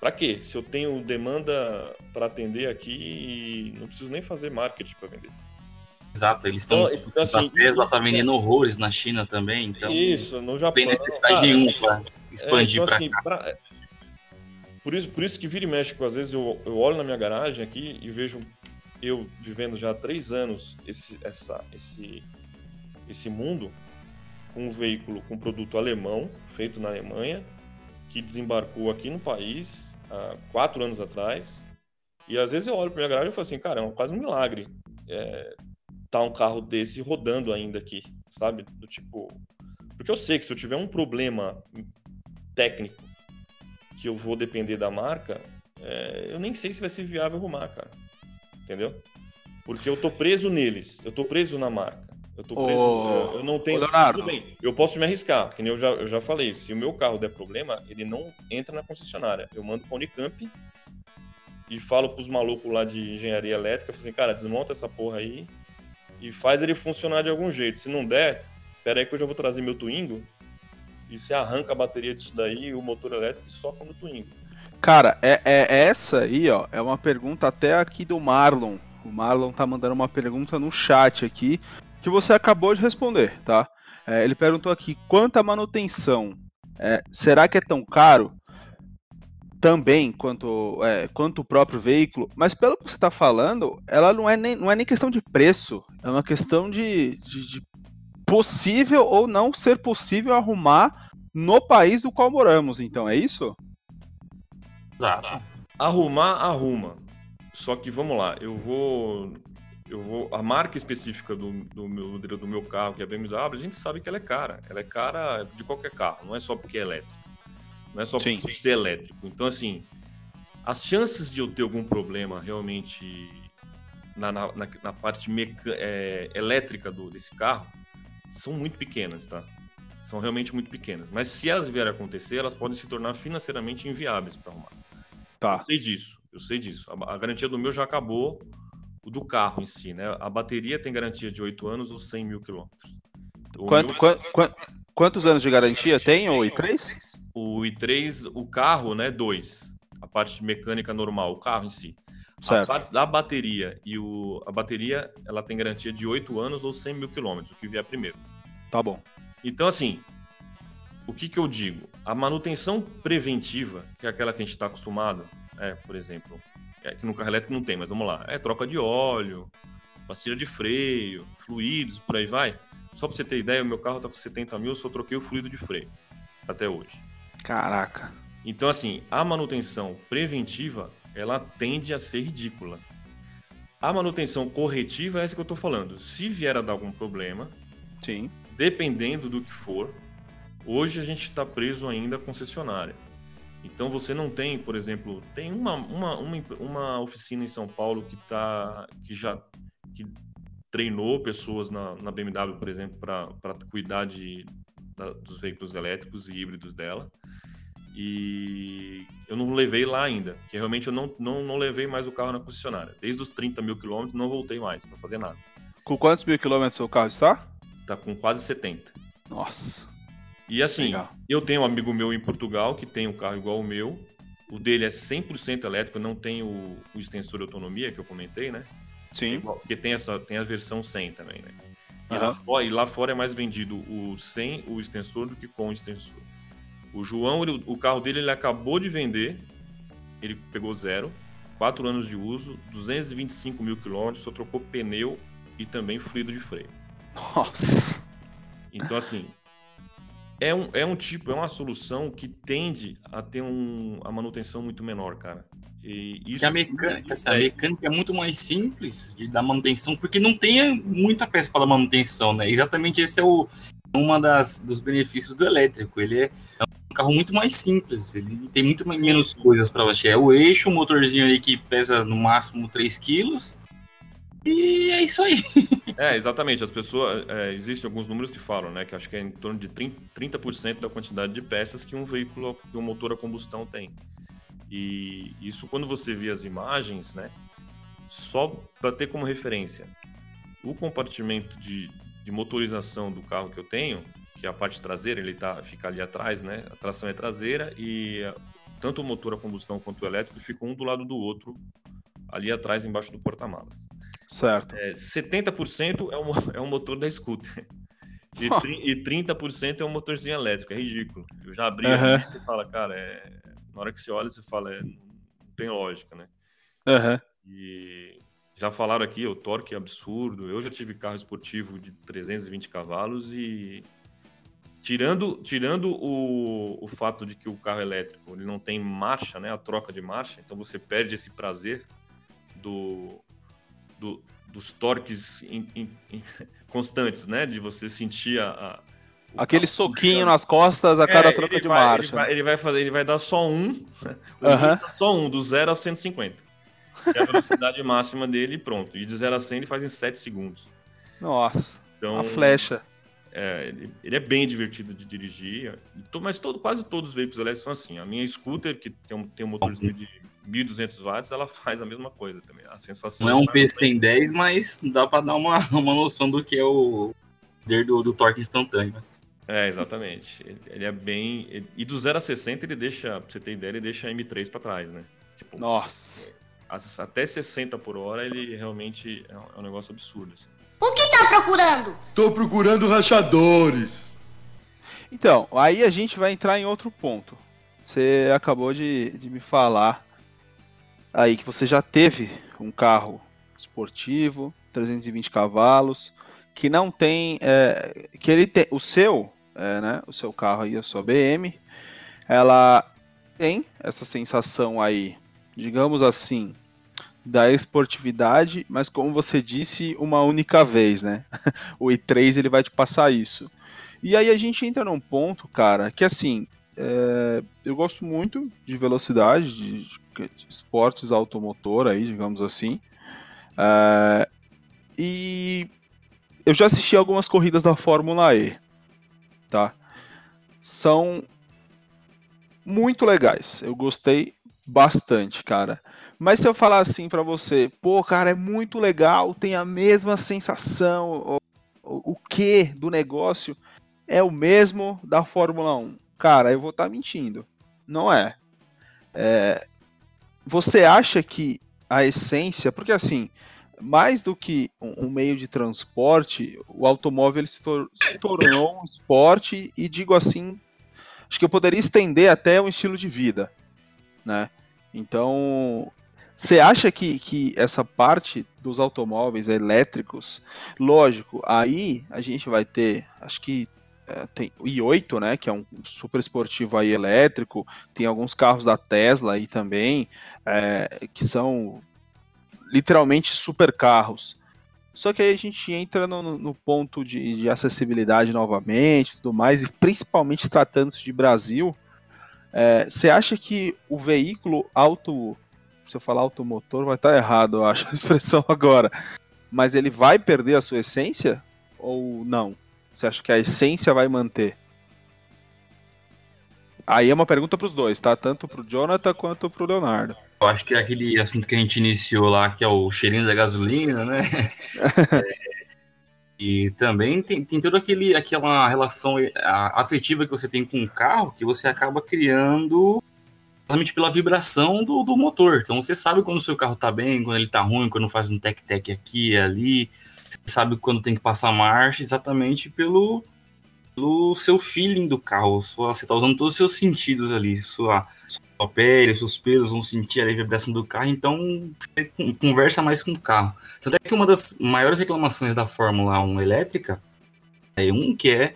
para quê? Se eu tenho demanda para atender aqui e não preciso nem fazer marketing para vender. Exato, eles estão. Então, então, assim, a Tesla tá vendendo horrores na China também, então. Isso, no Não Japão. tem necessidade nenhuma para É, expandir então, pra assim, pra- Por, isso, por isso que vira e mexe, às vezes eu, eu olho na minha garagem aqui e vejo eu vivendo já há três anos esse, essa, esse, esse mundo com um veículo com produto alemão, feito na Alemanha, que desembarcou aqui no país há quatro anos atrás. E às vezes eu olho para minha garagem e falo assim, cara, é quase um milagre é, tá um carro desse rodando ainda aqui, sabe? Do tipo. Porque eu sei que se eu tiver um problema técnico que eu vou depender da marca, é, eu nem sei se vai ser viável arrumar, cara. Entendeu? Porque eu tô preso neles, eu tô preso na marca. Eu tô preso. Ô, eu, não tenho. Leonardo. Tudo bem, eu posso me arriscar, que nem eu já, eu já falei. Se o meu carro der problema, ele não entra na concessionária. Eu mando pra Unicamp e falo pros malucos lá de engenharia elétrica, assim, cara, desmonta essa porra aí e faz ele funcionar de algum jeito. Se não der, pera aí que eu já vou trazer meu Twingo e você arranca a bateria disso daí, o motor elétrico e soca no Twingo. Cara, é, é essa aí, ó, é uma pergunta até aqui do Marlon. O Marlon tá mandando uma pergunta no chat aqui que você acabou de responder, tá? É, ele perguntou aqui quanto a manutenção. é, será que é tão caro? Também quanto, é, quanto o próprio veículo, mas pelo que você está falando, ela não é, nem, não é nem questão de preço, é uma questão de, de, de possível ou não ser possível arrumar no país do qual moramos, então é isso? Exato. Arrumar, arruma. Só que vamos lá, eu vou. Eu vou. A marca específica do, do, meu, do meu carro, que é a BMW, a gente sabe que ela é cara. Ela é cara de qualquer carro, não é só porque é elétrico. Não é só Sim. por ser elétrico. Então, assim, as chances de eu ter algum problema realmente na, na, na- parte meca- é, elétrica do, desse carro são muito pequenas, tá? São realmente muito pequenas. Mas se elas vierem a acontecer, elas podem se tornar financeiramente inviáveis para arrumar. Tá. Eu sei disso, eu sei disso. A, a garantia do meu já acabou, do carro em si, né? A bateria tem garantia de 8 anos ou 100 mil quilômetros. O, Quanto- meu- quan- quan- quantos anos de garantia tem, ou três? o i3, o carro, né? 2. A parte mecânica normal, o carro em si. A Certo. parte da bateria e o, a bateria, ela tem garantia de 8 anos ou 100 mil quilômetros, o que vier primeiro. Tá bom. Então, assim, o que, que eu digo? A manutenção preventiva, que é aquela que a gente está acostumado, é, por exemplo, é, que no carro elétrico não tem, mas vamos lá, é troca de óleo, pastilha de freio, fluidos, por aí vai. Só para você ter ideia, o meu carro tá com 70 mil, eu só troquei o fluido de freio até hoje. Caraca. Então, assim, a manutenção preventiva, ela tende a ser ridícula. A manutenção corretiva é essa que eu tô falando. Se vier a dar algum problema, Sim. dependendo do que for, hoje a gente está preso ainda à concessionária. Então você não tem, por exemplo, tem uma, uma, uma, uma oficina em São Paulo que tá que já que treinou pessoas na, na BMW, por exemplo, para cuidar de, da- dos veículos elétricos e híbridos dela. E eu não levei lá ainda, que realmente eu não, não, não levei mais o carro na concessionária. Desde os 30 mil quilômetros não voltei mais para fazer nada. Com quantos mil quilômetros seu carro está? Tá com quase 70. Nossa. E assim, Legal. eu tenho um amigo meu em Portugal que tem um carro igual o meu. O dele é 100% elétrico, não tem o, o extensor de autonomia que eu comentei, né? Sim. Igual- Porque tem, essa, tem a versão 100 também, né? E, Aham. lá fora, e lá fora é mais vendido o sem o extensor do que com o extensor. O João, ele- o carro dele, ele acabou de vender, ele pegou zero, 4 anos de uso, 225 mil quilômetros, só trocou pneu e também fluido de freio. Nossa. Então, assim, é um, é um tipo, é uma solução que tende a ter um, a manutenção muito menor, cara. E isso a mecânica, assim, a mecânica é muito mais simples de dar manutenção, porque não tem muita peça para manutenção, né? Exatamente esse é o uma das dos benefícios do elétrico. Ele é, um carro muito mais simples, ele tem muito Sim. menos coisas para você. É o eixo, o motorzinho ali que pesa no máximo 3 quilos. E é isso aí. É, exatamente. As pessoas. É, existem alguns números que falam, né? Que acho que é em torno de 30%, 30 da quantidade de peças que um veículo, que um motor a combustão tem. E isso quando você vê as imagens, né? Só para ter como referência, o compartimento de, de motorização do carro que eu tenho, que é a parte traseira, ele tá, fica ali atrás, né? A tração é traseira e tanto o motor a combustão quanto o elétrico ficam um do lado do outro, ali atrás, embaixo do porta-malas. Certo. É, 70% é o, é o motor da scooter. E, e 30% é um motorzinho elétrico. É ridículo. Eu já abri uhum. e você fala, cara, é, na hora que você olha, você fala, é, não tem lógica, né? Uhum. E já falaram aqui, o torque é absurdo. Eu já tive carro esportivo de 320 cavalos e tirando, tirando o, o fato de que o carro elétrico ele não tem marcha, né? A troca de marcha, então você perde esse prazer do, do dos torques in, in, in, constantes, né? De você sentir a, a Aquele soquinho nas costas a cada é, troca de vai, marcha. Ele vai, ele vai, fazer, ele vai dar só um, uhum. só um, do 0 a 150. Que é a velocidade máxima dele e pronto. E de 0 a 100 ele faz em 7 segundos. Nossa, então, uma flecha. É, ele, ele, é bem divertido de dirigir, mas todo, quase todos os veículos elétricos são assim. A minha scooter, que tem um, tem um motorzinho de 1.200 watts, ela faz a mesma coisa também. A sensação Não é um P110, mas dá para dar uma, uma noção do que é o poder do, do torque instantâneo. Né? É, exatamente. Ele é bem. E do 0 a 60 ele deixa, pra você ter ideia, ele deixa a M3 pra trás, né? Tipo, Nossa. Até 60 por hora ele realmente é um negócio absurdo. Assim. O que tá procurando? Tô procurando rachadores. Então, aí a gente vai entrar em outro ponto. Você acabou de, de me falar aí que você já teve um carro esportivo, 320 cavalos, que não tem. É, que ele tem. O seu é, né, o seu carro aí, a sua BM, ela tem essa sensação aí, digamos assim, da esportividade, mas como você disse, uma única vez, né? o i3 ele vai te passar isso. E aí a gente entra num ponto, cara, que assim, é, eu gosto muito de velocidade, de, de, esportes automotor aí, digamos assim. É, e eu já assisti algumas corridas da Fórmula E tá? São muito legais. Eu gostei bastante, cara. Mas se eu falar assim para você, pô, cara, é muito legal, tem a mesma sensação, o, o, o que do negócio é o mesmo da Fórmula 1. Cara, eu vou estar tá mentindo. Não é. é. Você acha que a essência, porque assim, mais do que um, meio de transporte, o automóvel se, tor se, tornou um esporte e digo assim, acho que eu poderia estender até um estilo de vida, né? Então, você acha que, que essa parte dos automóveis elétricos, lógico, aí a gente vai ter, acho que é, tem o i8, né, que é um super esportivo aí elétrico, tem alguns carros da Tesla aí também, é, que são literalmente super carros. Só que aí a gente entra no, no ponto de, de, acessibilidade novamente, tudo mais, e principalmente tratando-se de Brasil, é, você é, acha que o veículo auto, se eu falar automotor, vai estar errado, eu acho a expressão agora, mas ele vai perder a sua essência ou não? Você acha que a essência vai manter? Aí é uma pergunta para os dois, tá? Tanto para o Jonathan quanto para o Leonardo. Eu acho que é aquele assunto que a gente iniciou lá, que é o cheirinho da gasolina, né? é, e também tem, tem toda aquele, aquela relação afetiva que você tem com o carro, que você acaba criando realmente pela vibração do, do motor. Então você sabe quando o seu carro tá bem, quando ele tá ruim, quando faz um tec-tec aqui e ali. Você sabe quando tem que passar marcha, exatamente pelo, pelo seu feeling do carro. Sua, você tá usando todos os seus sentidos ali, sua sua pele, seus pelos vão sentir a vibração do carro, então você conversa mais com o carro. Tanto é que uma das maiores reclamações da Fórmula 1 elétrica é um que é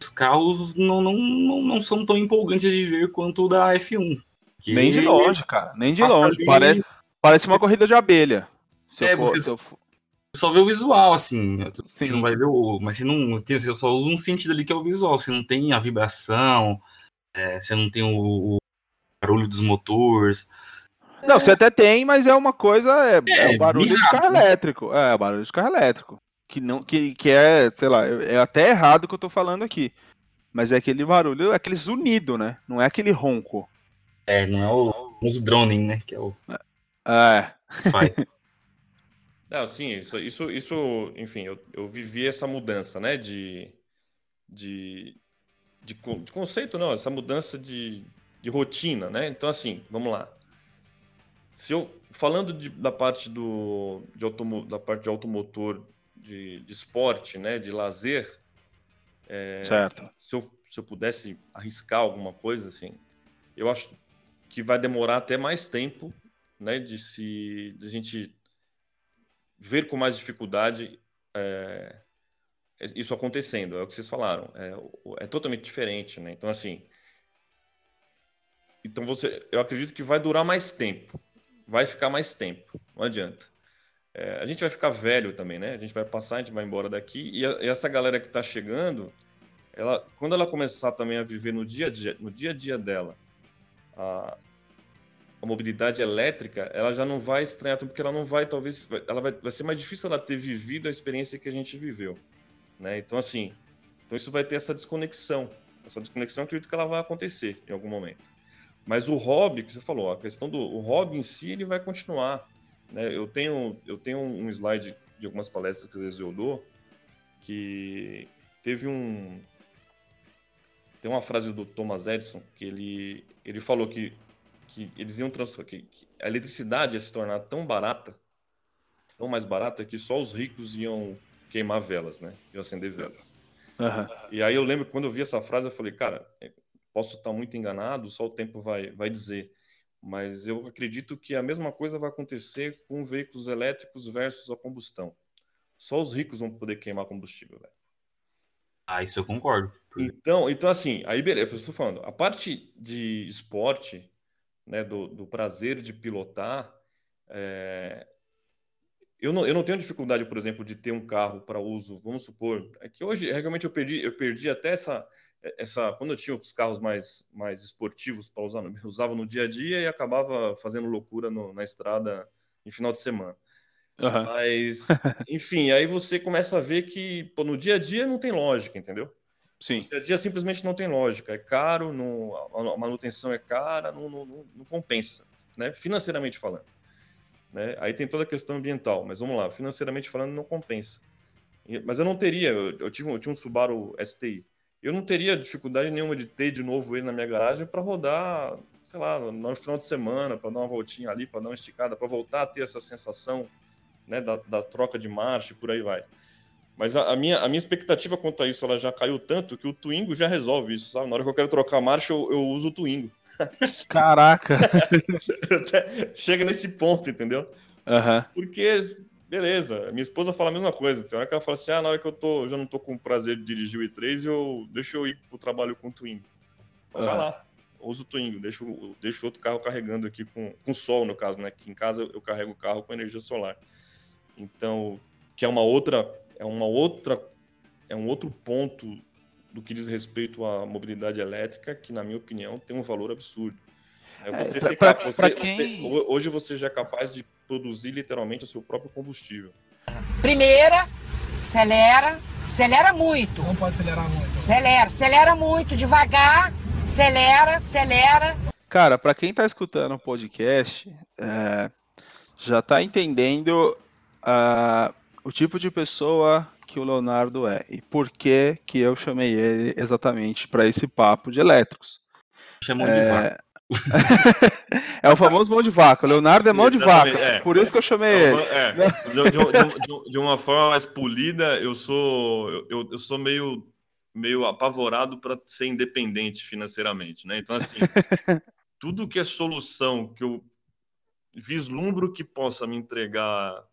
os carros não, não, não, não são tão empolgantes de ver quanto o da F1. Nem de longe, cara. Nem de longe. Parece, parece uma corrida de abelha. Se é, for, você, eu... só vê o visual, assim. Sim. Você não vai ver o. Mas você não tem você só usa um sentido ali que é o visual. Você não tem a vibração, é, você não tem o, o barulho dos motores. Não, você até tem, mas é uma coisa. É, é, é o barulho de carro elétrico. É, o barulho de carro elétrico. Que, não, que, que é, sei lá, é até errado o que eu tô falando aqui. Mas é aquele barulho, é aquele zunido, né? Não é aquele ronco. É, não é o droning, né? Que é o. É. Não, sim, isso, isso, isso enfim, eu, eu vivi essa mudança, né? De, de, de, de conceito, não, essa mudança de, de rotina, né? Então, assim, vamos lá. Se eu, falando de, da parte do de automo, da parte de automotor de, de esporte, né, de lazer, é, certo. Se eu, se eu pudesse arriscar alguma coisa, assim, eu acho que vai demorar até mais tempo, né, de se de a gente ver com mais dificuldade é, isso acontecendo. É o que vocês falaram. É, é totalmente diferente, né? Então assim, então você, eu acredito que vai durar mais tempo, vai ficar mais tempo. Não adianta. É, a gente vai ficar velho também, né? A gente vai passar, a gente vai embora daqui. E, a, e essa galera que está chegando, ela, quando ela começar também a viver no dia a dia, no dia, a dia dela, a, a mobilidade elétrica, ela já não vai estranhar tudo, porque ela não vai, talvez, ela vai, vai ser mais difícil ela ter vivido a experiência que a gente viveu, né? Então, assim, então isso vai ter essa desconexão. Essa desconexão, acredito que ela vai acontecer em algum momento. Mas o hobby, que você falou, a questão do o hobby em si, ele vai continuar. Né? Eu, tenho, eu tenho um slide de algumas palestras que às vezes eu dou, que teve um. Tem uma frase do Thomas Edison que ele, ele falou que, que eles iam transformar. Que, que a eletricidade ia se tornar tão barata, tão mais barata, que só os ricos iam queimar velas, né? Iam acender velas. Uhum. E aí eu lembro que quando eu vi essa frase, eu falei, cara, posso estar muito enganado, só o tempo vai, vai dizer. Mas eu acredito que a mesma coisa vai acontecer com veículos elétricos versus a combustão. Só os ricos vão poder queimar combustível, velho. Ah, isso eu concordo. Então, então assim, aí beleza, eu estou falando, a parte de esporte, né, do, do prazer de pilotar, é, eu, não, eu não tenho dificuldade, por exemplo, de ter um carro para uso, vamos supor, é que hoje realmente eu perdi, eu perdi até essa, essa quando eu tinha os carros mais mais esportivos para usar, eu usava no dia a dia e acabava fazendo loucura no, na estrada em final de semana. Uhum. Mas, enfim, aí você começa a ver que pô, no dia a dia não tem lógica, entendeu? Sim. No dia a dia simplesmente não tem lógica. É caro, não, a manutenção é cara, não, não, não, compensa, né? Financeiramente falando. Né? Aí tem toda a questão ambiental, mas vamos lá, financeiramente falando, não compensa. Mas eu não teria, eu, eu, tive, eu tinha um Subaru STI eu não teria dificuldade nenhuma de ter de novo ele na minha garagem para rodar, sei lá, no final de semana, para dar uma voltinha ali, para dar uma esticada, para voltar a ter essa sensação né, da, da, troca de marcha e por aí vai. Mas a, a, minha, a minha expectativa quanto a isso ela já caiu tanto que o Twingo já resolve isso, sabe? Na hora que eu quero trocar a marcha, eu, eu uso o Twingo. Caraca! Chega nesse ponto, entendeu? Uhum. Porque beleza. Minha esposa fala a mesma coisa. Tem hora que ela fala assim: ah, na hora que eu tô, já não tô com prazer de dirigir o i3, eu deixa eu ir pro trabalho com o Twingo. Então, Vai lá, usa o Twingo, deixa, deixa outro carro carregando aqui com, com sol, no caso, né? Que em casa eu carrego o carro com energia solar. Então, que é uma outra, é uma outra, é um outro ponto do que diz respeito à mobilidade elétrica, que, na minha opinião, tem um valor absurdo. É, é você, é, pra, pra, você, pra quem... você, hoje você já é capaz de produzir literalmente o seu próprio combustível. Primeira, acelera, acelera muito. Não pode acelerar muito. Acelera, acelera muito, devagar, acelera, acelera. Cara, para quem está escutando o podcast, é, já está entendendo uh, o tipo de pessoa que o Leonardo é e por que que eu chamei ele exatamente para esse papo de elétricos. Chamou é, de vaca é o famoso mão de vaca. O Leonardo é mão de vaca. É. Por isso que eu chamei é, ele. É. De, de, de, de, uma forma mais polida, eu sou, eu, eu sou meio, meio apavorado para ser independente financeiramente. Né? Então, assim, tudo que é solução que eu vislumbro que possa me entregar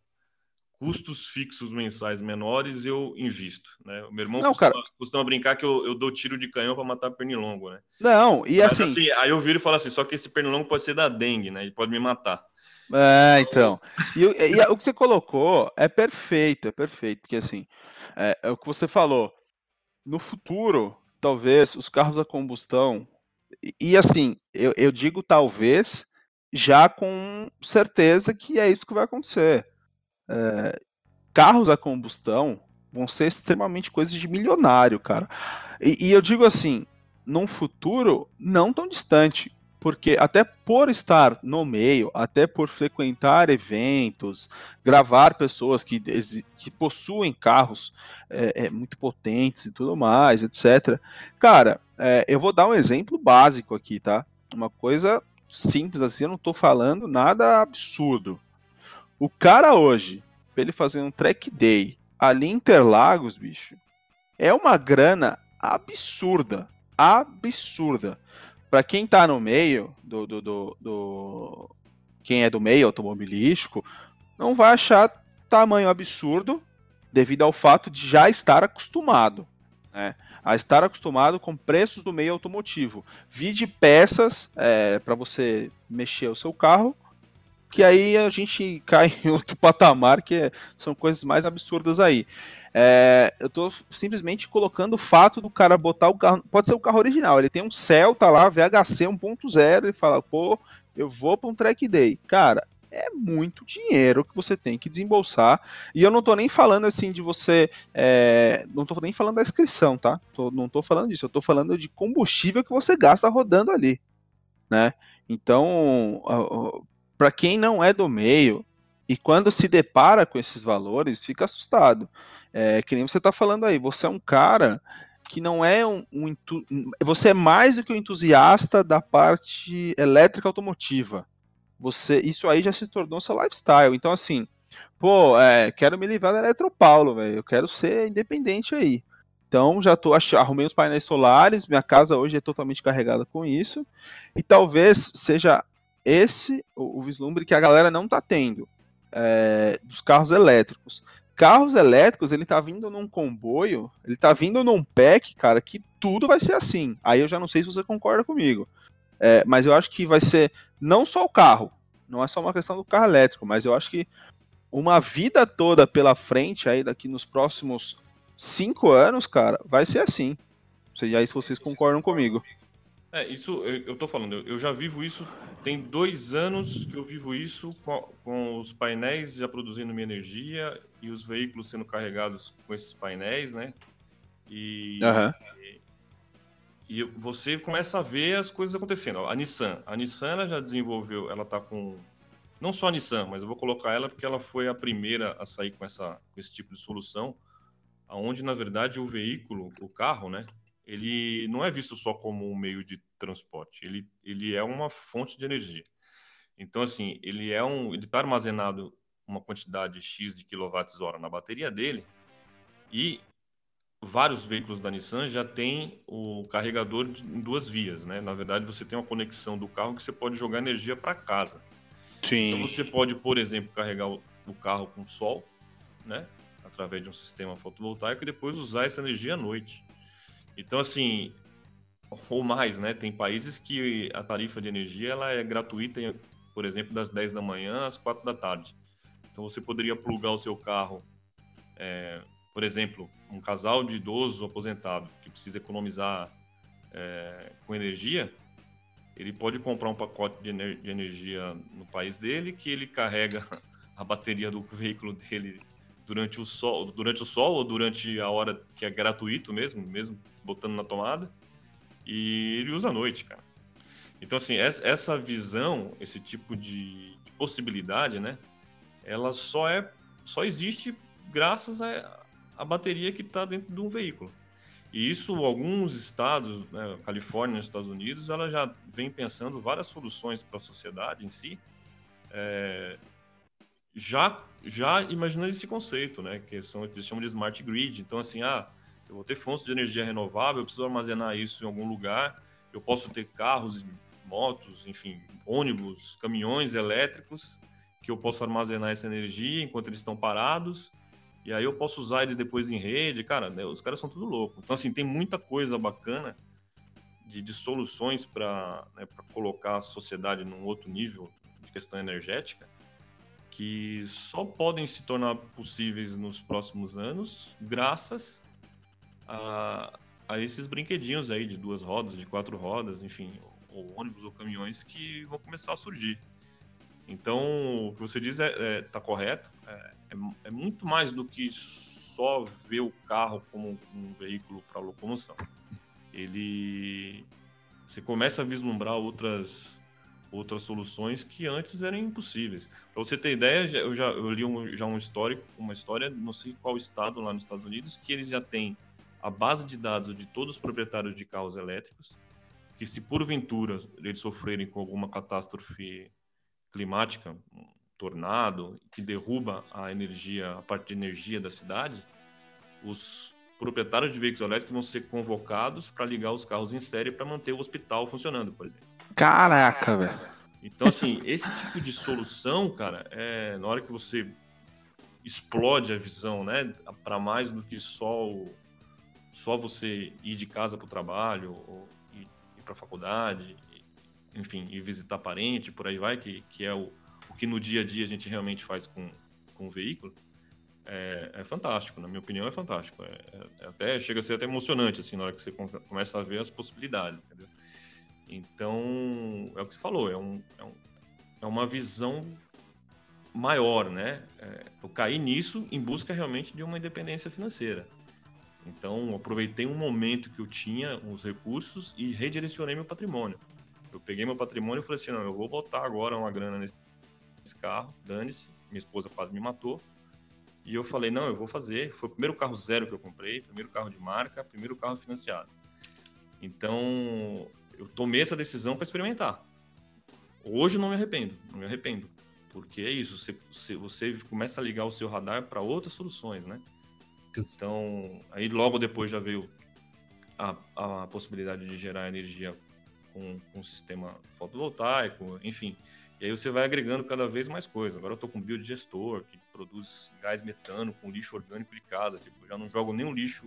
custos fixos mensais menores, eu invisto. Né? O meu irmão Não, costuma, cara- costuma brincar que eu, eu dou tiro de canhão para matar pernilongo, né? Não, e Mas, assim. assim, aí eu viro e falo assim, só que esse pernilongo pode ser da dengue, né? Ele pode me matar. É, então. E, o- e o que você colocou é perfeito, é perfeito, porque assim, é, é o que você falou. No futuro, talvez os carros a combustão, e, e assim, eu, eu digo talvez, já com certeza que é isso que vai acontecer. É, carros a combustão vão ser extremamente coisas de milionário, cara. E, e eu digo assim, num futuro não tão distante, porque até por estar no meio, até por frequentar eventos, gravar pessoas que, que possuem carros é, é, muito potentes e tudo mais, etc. Cara, é, eu vou dar um exemplo básico aqui, tá? Uma coisa simples assim, eu não tô falando nada absurdo. O cara hoje, pra ele fazer um track day ali em Interlagos, bicho, é uma grana absurda. Absurda. Pra quem tá no meio do, do, do, do- Quem é do meio automobilístico, não vai achar tamanho absurdo devido ao fato de já estar acostumado. Né? A estar acostumado com preços do meio automotivo. Vide peças para você mexer o seu carro, que aí a gente cai em outro patamar, que é- são coisas mais absurdas aí. É, eu tô simplesmente colocando o fato do cara botar o carro. Pode ser o carro original, ele tem um Celta lá, VHC 1.0, e fala, pô, eu vou para um track day. Cara, é muito dinheiro que você tem que desembolsar. E eu não tô nem falando assim de você. é, não tô nem falando da inscrição, tá? Tô- não tô falando disso, eu tô falando de combustível que você gasta rodando ali. Né? Então, para quem não é do meio, e quando se depara com esses valores, fica assustado. É, que nem você está falando aí, você é um cara que não é um, um você é mais do que um entusiasta da parte elétrica automotiva. Você, isso aí já se tornou seu lifestyle. Então assim, pô, é, quero me livrar da Eletropaulo, velho. Eu quero ser independente aí. Então já tô arrumei os painéis solares, minha casa hoje é totalmente carregada com isso. E talvez seja esse o, o vislumbre que a galera não tá tendo é, dos carros elétricos. Carros elétricos, ele tá vindo num comboio, ele tá vindo num pack, cara, que tudo vai ser assim. Aí eu já não sei se você concorda comigo. É, mas eu acho que vai ser não só o carro, não é só uma questão do carro elétrico, mas eu acho que uma vida toda pela frente aí daqui nos próximos cinco anos, cara, vai ser assim. Não sei aí se vocês concordam comigo. É, isso eu, eu tô falando, eu, eu já vivo isso, tem dois anos que eu vivo isso com, com os painéis já produzindo minha energia e os veículos sendo carregados com esses painéis, né? E, Aham. e você começa a ver as coisas acontecendo. A Nissan, a Nissan já desenvolveu, ela tá com não só a Nissan, mas eu vou colocar ela porque ela foi a primeira a sair com essa com esse tipo de solução, aonde na verdade o veículo, o carro, né, ele não é visto só como um meio de transporte, ele, ele é uma fonte de energia. Então, assim, ele é um, ele está armazenado uma quantidade X de quilowatts-hora na bateria dele e vários veículos da Nissan já tem o carregador de- em duas vias, né? Na verdade, você tem uma conexão do carro que você pode jogar energia para casa. Então Sim. você pode, por exemplo, carregar o, o carro com sol, né? Através de um sistema fotovoltaico e depois usar essa energia à noite. Então, assim, ou mais, né? Tem países que a tarifa de energia ela é gratuita, por exemplo, das 10 da manhã às 4 da tarde. Então você poderia plugar o seu carro, é, por exemplo, um casal de idoso aposentado que precisa economizar é, com energia, ele pode comprar um pacote de, ener- de energia no país dele que ele carrega a bateria do veículo dele durante o sol, durante o sol ou durante a hora que é gratuito mesmo, mesmo botando na tomada, e ele usa à noite, cara. Então assim, essa visão, esse tipo de, de possibilidade, né? Ela só é só existe graças à à bateria que está dentro de um veículo. E isso, alguns estados, né, Califórnia, nos Estados Unidos, ela já vem pensando várias soluções para a sociedade em si, é, já, já imaginando esse conceito, né, que são que eles chamam de smart grid. Então, assim, ah, eu vou ter fontes de energia renovável, eu preciso armazenar isso em algum lugar, eu posso ter carros, motos, enfim, ônibus, caminhões elétricos que eu posso armazenar essa energia enquanto eles estão parados, e aí eu posso usar eles depois em rede. Cara, né, os caras são tudo louco. Então, assim, tem muita coisa bacana de, de soluções para né, colocar a sociedade num outro nível de questão energética que só podem se tornar possíveis nos próximos anos graças a, a esses brinquedinhos aí de duas rodas, de quatro rodas, enfim, ou ônibus ou caminhões que vão começar a surgir. Então, o que você diz é, é tá correto. É, é, é, muito mais do que só ver o carro como um veículo para locomoção. Ele, você começa a vislumbrar outras outras soluções que antes eram impossíveis. Para você ter ideia, eu já eu li um, já um histórico, uma história, não sei qual estado lá nos Estados Unidos, que eles já têm a base de dados de todos os proprietários de carros elétricos, que se porventura eles sofrerem com alguma catástrofe climática, um tornado, que derruba a energia, a parte de energia da cidade, os proprietários de veículos elétricos vão ser convocados para ligar os carros em série para manter o hospital funcionando, por exemplo. Caraca, velho. Então, assim, esse tipo de solução, cara, é na hora que você explode a visão, né, para mais do que só o, só você ir de casa para o trabalho, ou ir, ir para a faculdade, enfim, ir visitar parente, por aí vai, que, que é o, o que no dia a dia a gente realmente faz com, com o veículo, é, é fantástico, na minha opinião é fantástico. É, é, até chega a ser até emocionante, assim, na hora que você começa a ver as possibilidades, entendeu? Então, é o que você falou, é, um, é, um, é uma visão maior, né? É, eu caí nisso em busca realmente de uma independência financeira. Então, aproveitei um momento que eu tinha os recursos e redirecionei meu patrimônio. Eu peguei meu patrimônio e falei assim: não, eu vou botar agora uma grana nesse carro, dane-se. Minha esposa quase me matou. E eu falei: não, eu vou fazer. Foi o primeiro carro zero que eu comprei, primeiro carro de marca, primeiro carro financiado. Então, eu tomei essa decisão para experimentar. Hoje não me arrependo, não me arrependo. Porque é isso, você, você, começa a ligar o seu radar para outras soluções, né? Então, aí logo depois já veio a, a possibilidade de gerar energia com, com um sistema fotovoltaico, enfim. E aí você vai agregando cada vez mais coisas. Agora eu estou com um biodigestor que produz gás metano com lixo orgânico de casa. Tipo, já não jogo nenhum lixo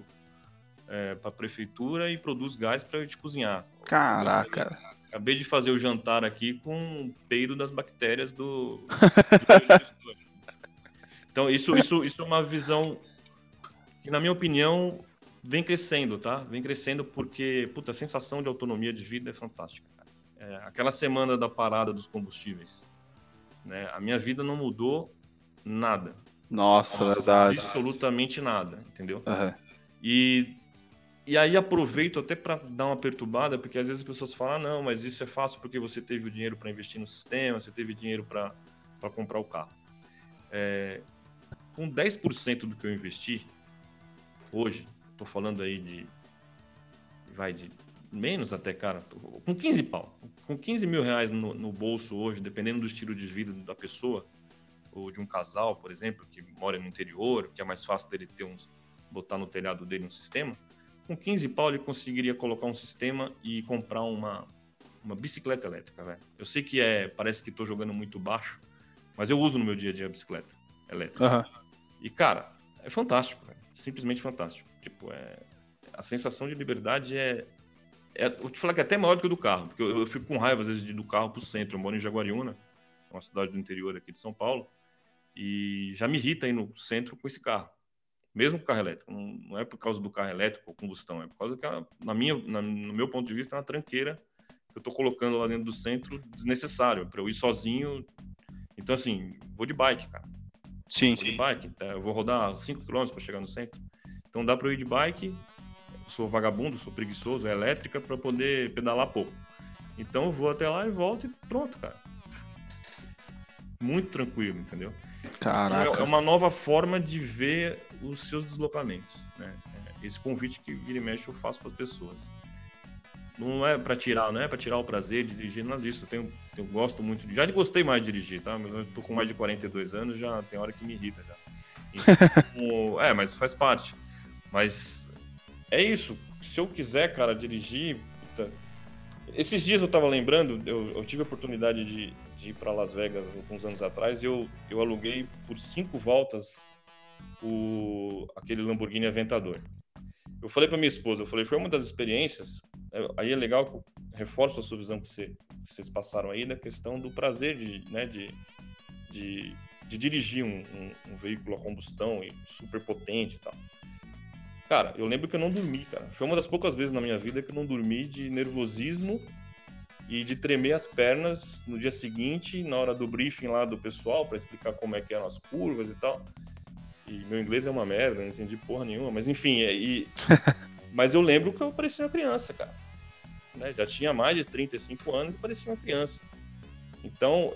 é, para a prefeitura e produz gás para eu te cozinhar. Caraca. Acabei de fazer o jantar aqui com o peido das bactérias do. do então, isso, isso, isso é uma visão que, na minha opinião, vem crescendo, tá? Vem crescendo porque, puta, a sensação de autonomia de vida é fantástica. É, aquela semana da parada dos combustíveis, né? A minha vida não mudou nada. Nossa, Nossa verdade. Absolutamente nada, entendeu? Uhum. E, e aí aproveito até para dar uma perturbada, porque às vezes as pessoas falam, ah, não, mas isso é fácil porque você teve o dinheiro para investir no sistema, você teve dinheiro para comprar o carro. É, com 10% do que eu investi, hoje, estou falando aí de. Vai de. Menos até, cara. Com 15 pau. Com 15 mil reais no, no bolso hoje, dependendo do estilo de vida da pessoa, ou de um casal, por exemplo, que mora no interior, que é mais fácil dele ter uns. botar no telhado dele um sistema. Com 15 pau ele conseguiria colocar um sistema e comprar uma, uma bicicleta elétrica, velho. Eu sei que é. Parece que estou jogando muito baixo, mas eu uso no meu dia a dia a bicicleta elétrica. Uhum. E, cara, é fantástico, velho simplesmente fantástico. Tipo, é, a sensação de liberdade é, é. Eu te falar que é até maior do que o do carro, porque eu, eu fico com raiva às vezes de ir do carro pro centro. Eu moro em Jaguariúna, uma cidade do interior aqui de São Paulo, e já me irrita ir no centro com esse carro. Mesmo com carro elétrico. Não, é por causa do carro elétrico ou combustão, é por causa que, na minha, na, no meu ponto de vista, é uma tranqueira que eu tô colocando lá dentro do centro desnecessário, para eu ir sozinho. Então, assim, vou de bike, cara. Sim, sim. de bike, tá? eu vou rodar 5 km para chegar no centro. Então dá para eu ir de bike, sou vagabundo, sou preguiçoso, é elétrica para poder pedalar pouco. Então eu vou até lá e volto e pronto, cara. Muito tranquilo, entendeu? Caraca. É, é uma nova forma de ver os seus deslocamentos, né? É esse convite que vira e mexe eu faço para as pessoas. Não é para tirar, não é para tirar o prazer de dirigir, nada disso. Eu, tenho, eu gosto muito. Já gostei mais de dirigir, tá? Eu tô com mais de 42 anos, já tem hora que me irrita já. Então, é, mas faz parte. Mas é isso. Se eu quiser, cara, dirigir, puta, Esses dias eu tava lembrando, eu, eu tive a oportunidade de, de ir para Las Vegas alguns anos atrás eu, eu aluguei por cinco voltas o, aquele Lamborghini Aventador. Eu falei para minha esposa, eu falei, foi uma das experiências, é, aí é legal, reforço a sua visão que, você, que vocês passaram aí da questão do prazer de, né, de, de, de dirigir um, um, um, veículo a combustão e super potente e tal. Cara, eu lembro que eu não dormi, cara. Foi uma das poucas vezes na minha vida que eu não dormi de nervosismo e de tremer as pernas no dia seguinte, na hora do briefing lá do pessoal, para explicar como é que eram as curvas e tal. E meu inglês é uma merda, não entendi porra nenhuma, mas enfim, é, e... mas eu lembro que eu parecia uma criança, cara. Né? Já tinha mais de 35 anos e parecia uma criança. Então,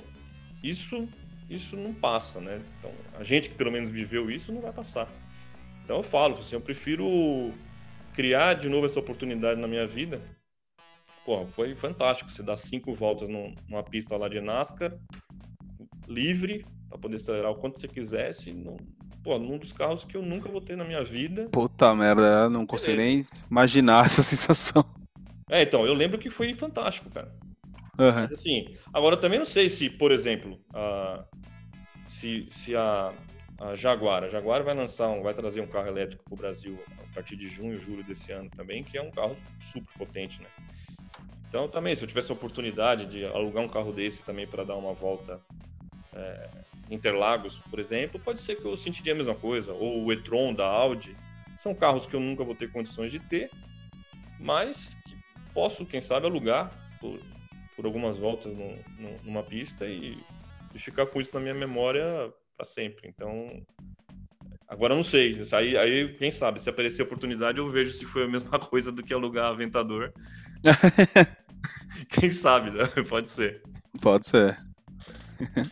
isso isso não passa, né? Então, a gente que pelo menos viveu isso não vai passar. Então eu falo, assim, eu prefiro criar de novo essa oportunidade na minha vida. Pô, foi fantástico. Você dá cinco voltas numa pista lá de NASCAR, livre, para poder acelerar o quanto você quisesse. Num, pô, num dos carros que eu nunca vou ter na minha vida. Puta merda, não consigo nem imaginar essa sensação. É, então, eu lembro que foi fantástico, cara. Uhum. Mas, assim, agora eu também não sei se, por exemplo, a, se, se a, a Jaguar. A Jaguar vai lançar, um, vai trazer um carro elétrico para o Brasil a partir de junho, julho desse ano também, que é um carro super potente, né? Então também, se eu tivesse a oportunidade de alugar um carro desse também para dar uma volta é, Interlagos, por exemplo, pode ser que eu sentiria a mesma coisa. Ou o e-tron da Audi. São carros que eu nunca vou ter condições de ter, mas posso, quem sabe, alugar por, por algumas voltas no, no, numa pista e, e ficar com isso na minha memória para sempre. Então, agora não sei. Aí, aí, quem sabe, se aparecer a oportunidade, eu vejo se foi a mesma coisa do que alugar Aventador. quem sabe, né? Pode ser. Pode ser.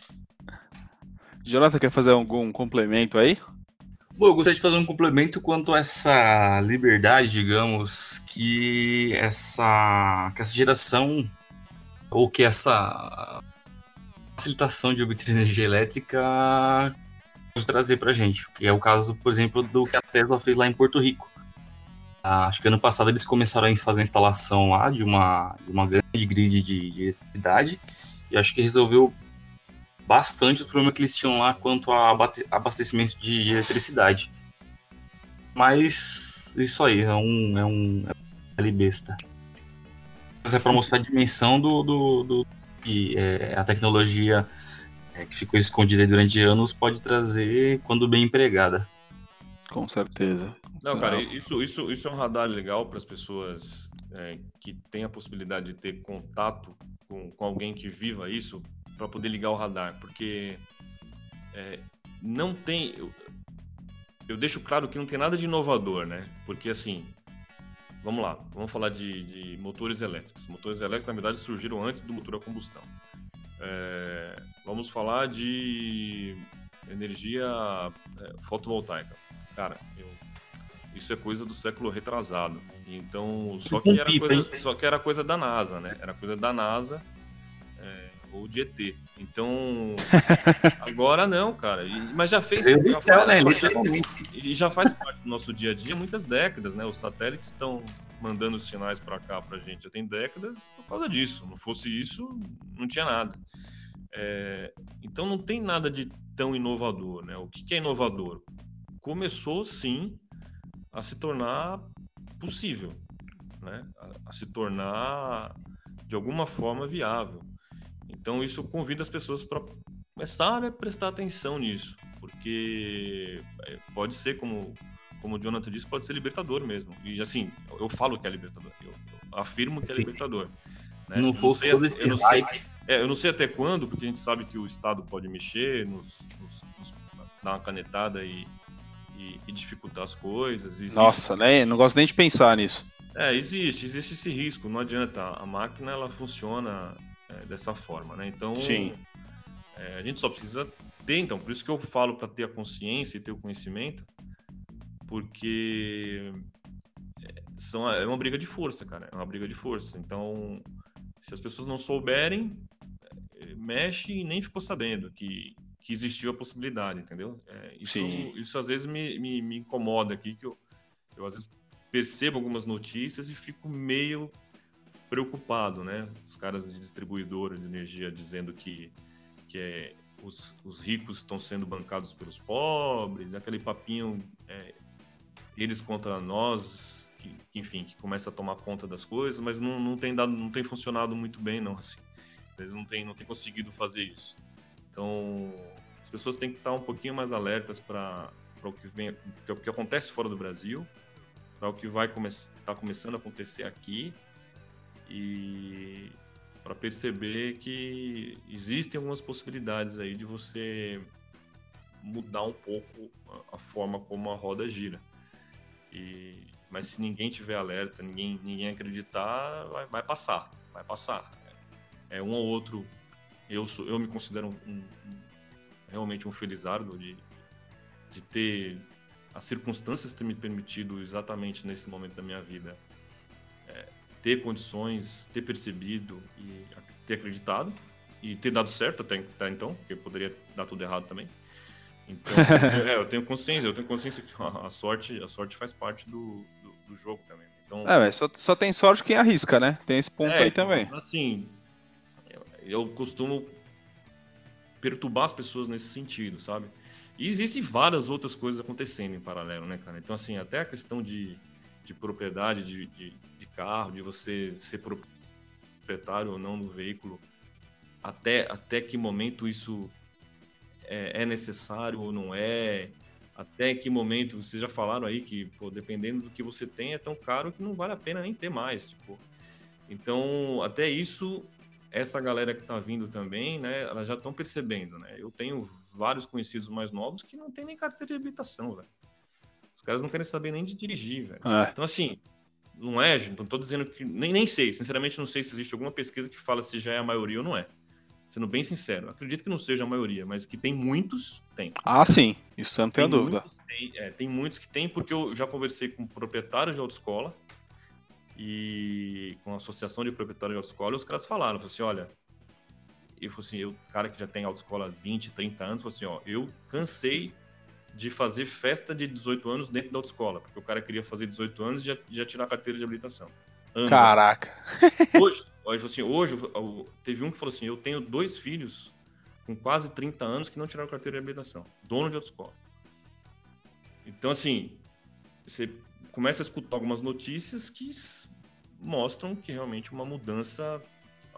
Jonathan, quer fazer algum complemento aí? Bom, eu gostaria de fazer um complemento quanto a essa liberdade, digamos, que essa, que essa geração, ou que essa facilitação de obter energia elétrica pode trazer para a gente, que é o caso, por exemplo, do que a Tesla fez lá em Porto Rico. Ah, acho que ano passado eles começaram a fazer a instalação lá de uma, de uma grande grid de, de eletricidade e acho que resolveu bastante o problema que eles tinham lá quanto a abastecimento de eletricidade. Mas isso aí é um é um é besta. Mas é para mostrar a dimensão do, do, do, que é, a tecnologia é, que ficou escondida durante anos pode trazer quando bem empregada. Com certeza. Não, cara, isso, isso, isso é um radar legal para as pessoas é, que têm a possibilidade de ter contato com, com alguém que viva isso para poder ligar o radar, porque é, não tem. Eu, eu, deixo claro que não tem nada de inovador, né? Porque assim, vamos lá, vamos falar de, de motores elétricos. Motores elétricos, na verdade, surgiram antes do motor a combustão. É, vamos falar de energia é, fotovoltaica. Cara, isso é coisa do século retrasado. Então, só que, era coisa, só que era coisa da NASA, né? Era coisa da NASA é, ou de ET. Então, agora não, cara. E, mas já fez. Já, faz, né? já, já faz parte do nosso dia a dia muitas décadas, né? Os satélites estão mandando sinais para cá para gente já tem décadas por causa disso. Não fosse isso, não tinha nada. É, então não tem nada de tão inovador, né? O que, que é inovador? Começou sim a se tornar possível, né? A, a se tornar de alguma forma viável. Então isso convida as pessoas para começar a prestar atenção nisso, porque é, pode ser como como o Jonathan disse, pode ser libertador mesmo. E assim, eu falo que é libertador, eu, eu afirmo que é libertador. Né? Não fosse todo esse eu não, sei, é, eu não sei até quando, porque a gente sabe que o Estado pode mexer, nos, nos, nos dar uma canetada e, e, e dificultar as coisas. Existe... Nossa, né? Não gosto nem de pensar nisso. É, existe, existe esse risco, não adianta. A máquina ela funciona é, dessa forma, né? Então. É, a gente só precisa ter, então, por isso que eu falo para ter a consciência e ter o conhecimento, porque é, são, é uma briga de força, cara, é uma briga de força. Então, se as pessoas não souberem, é, mexe e nem ficou sabendo que, que existiu a possibilidade, entendeu? É, isso, isso às vezes me, me, me, incomoda aqui, que eu, eu às vezes percebo algumas notícias e fico meio preocupado, né? Os caras de distribuidora de energia dizendo que, que é, os, os ricos estão sendo bancados pelos pobres, aquele papinho é, eles contra nós, que, enfim, que começa a tomar conta das coisas, mas não, não tem dado, não tem funcionado muito bem, não, assim. Eles não têm, não têm conseguido fazer isso. Então, as pessoas têm que estar um pouquinho mais alertas para o que vem, o que acontece fora do Brasil, para o que vai estar tá começando a acontecer aqui e para perceber que existem algumas possibilidades aí de você mudar um pouco a forma como a roda gira. E, mas se ninguém tiver alerta, ninguém, ninguém acreditar, vai, vai passar, vai passar. É um ou outro. Eu, sou, eu me considero um, um, realmente um felizardo de, de ter as circunstâncias ter me permitido exatamente nesse momento da minha vida é, ter condições, ter percebido e ter acreditado e ter dado certo até, até então, porque poderia dar tudo errado também. Então, é, eu tenho consciência, eu tenho consciência que a sorte, a sorte faz parte do, do, do jogo também. Então, é, só, só tem sorte quem arrisca, né? Tem esse ponto é, aí também. Assim, eu, costumo perturbar as pessoas nesse sentido, sabe? E existem várias outras coisas acontecendo em paralelo, né, cara? Então, assim, até a questão de, de propriedade de, de, de carro, de você ser proprietário ou não do veículo, até, até que momento isso é, é, necessário ou não é, até que momento, vocês já falaram aí que, pô, dependendo do que você tem, é tão caro que não vale a pena nem ter mais, tipo. Então, até isso, essa galera que tá vindo também, né, elas já estão percebendo, né? Eu tenho vários conhecidos mais novos que não tem nem carteira de habilitação, velho. Os caras não querem saber nem de dirigir, velho. É. Então, assim, não é, não tô dizendo que. Nem, nem sei, sinceramente, não sei se existe alguma pesquisa que fala se já é a maioria ou não é. Sendo bem sincero, acredito que não seja a maioria, mas que tem muitos, tem. Ah, sim, isso não tenho dúvida. Muitos, tem, é, tem muitos que tem, porque eu já conversei com proprietários de autoescola e com a associação de proprietários de autoescola, os caras falaram, assim, olha, eu falei assim, eu, cara que já tem autoescola 20, 30 anos, falou assim, ó, eu cansei de fazer festa de 18 anos dentro da autoescola, porque o cara queria fazer 18 anos e já, já tirar a carteira de habilitação. Anos Caraca. Hoje, assim, hoje teve um que falou assim, eu tenho dois filhos com quase 30 anos que não tiraram a carteira de habilitação, dono de autoescola. Então, assim, você começa a escutar algumas notícias que mostram que realmente uma mudança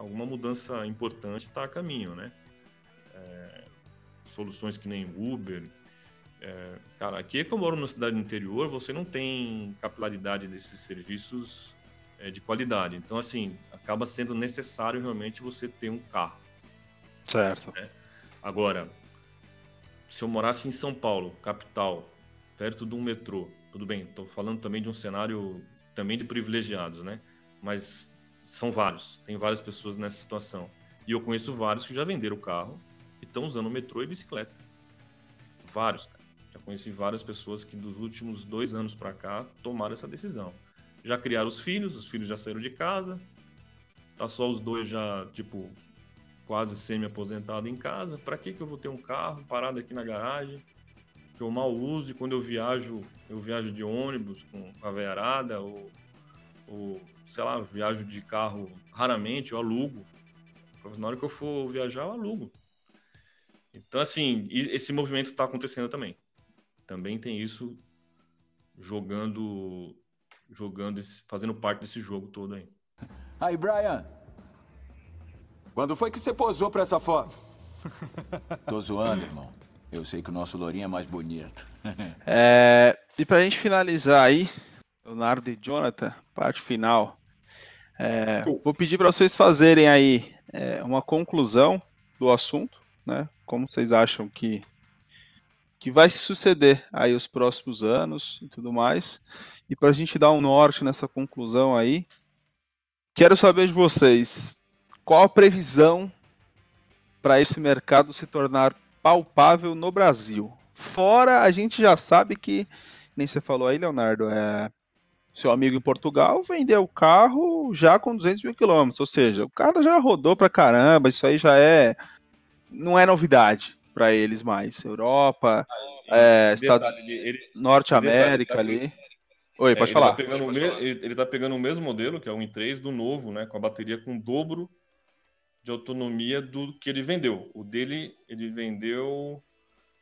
alguma mudança importante está a caminho, né? É, soluções que nem Uber. É, cara, aqui é que eu moro numa cidade interior, você não tem capilaridade desses serviços é, de qualidade. Então, assim, acaba sendo necessário realmente você ter um carro. Certo. Né? Agora, se eu morasse em São Paulo, capital, perto de um metrô, tudo bem, estou falando também de um cenário também de privilegiados, né? Mas são vários, tem várias pessoas nessa situação. E eu conheço vários que já venderam o carro e estão usando o metrô e bicicleta. Vários, cara. Já conheci várias pessoas que dos últimos dois anos para cá tomaram essa decisão. Já criaram os filhos, os filhos já saíram de casa, tá só os dois já, tipo, quase semi-aposentado em casa. Para que que eu vou ter um carro parado aqui na garagem que eu mal uso e quando eu viajo, eu viajo de ônibus com a veiarada ou ou sei lá, viajo de carro raramente, eu alugo. Na hora que eu for viajar, eu alugo. Então, assim, esse movimento está acontecendo também. Também tem isso jogando, jogando, fazendo parte desse jogo todo aí. Aí, Brian. Quando foi que você posou para essa foto? Tô zoando, irmão. Eu sei que o nosso Lourinho é mais bonito. é, e pra gente finalizar aí, Leonardo e Jonathan, parte final. É, vou pedir para vocês fazerem aí é, uma conclusão do assunto, né? Como vocês acham que que vai suceder aí os próximos anos e tudo mais. E para a gente dar um norte nessa conclusão aí, quero saber de vocês qual a previsão para esse mercado se tornar palpável no Brasil. Fora, a gente já sabe que, nem você falou aí, Leonardo, é, seu amigo em Portugal vendeu o carro já com 200 mil quilômetros, ou seja, o cara já rodou pra caramba, isso aí já é. Não é novidade para eles mais. Europa, ah, é, Estados ele, Norte América ali. Oi, pode é, falar. Ele tá, pegando o me... ele, ele tá pegando o mesmo modelo, que é o i3 do novo, né? Com a bateria com o dobro de autonomia do que ele vendeu. O dele, ele vendeu.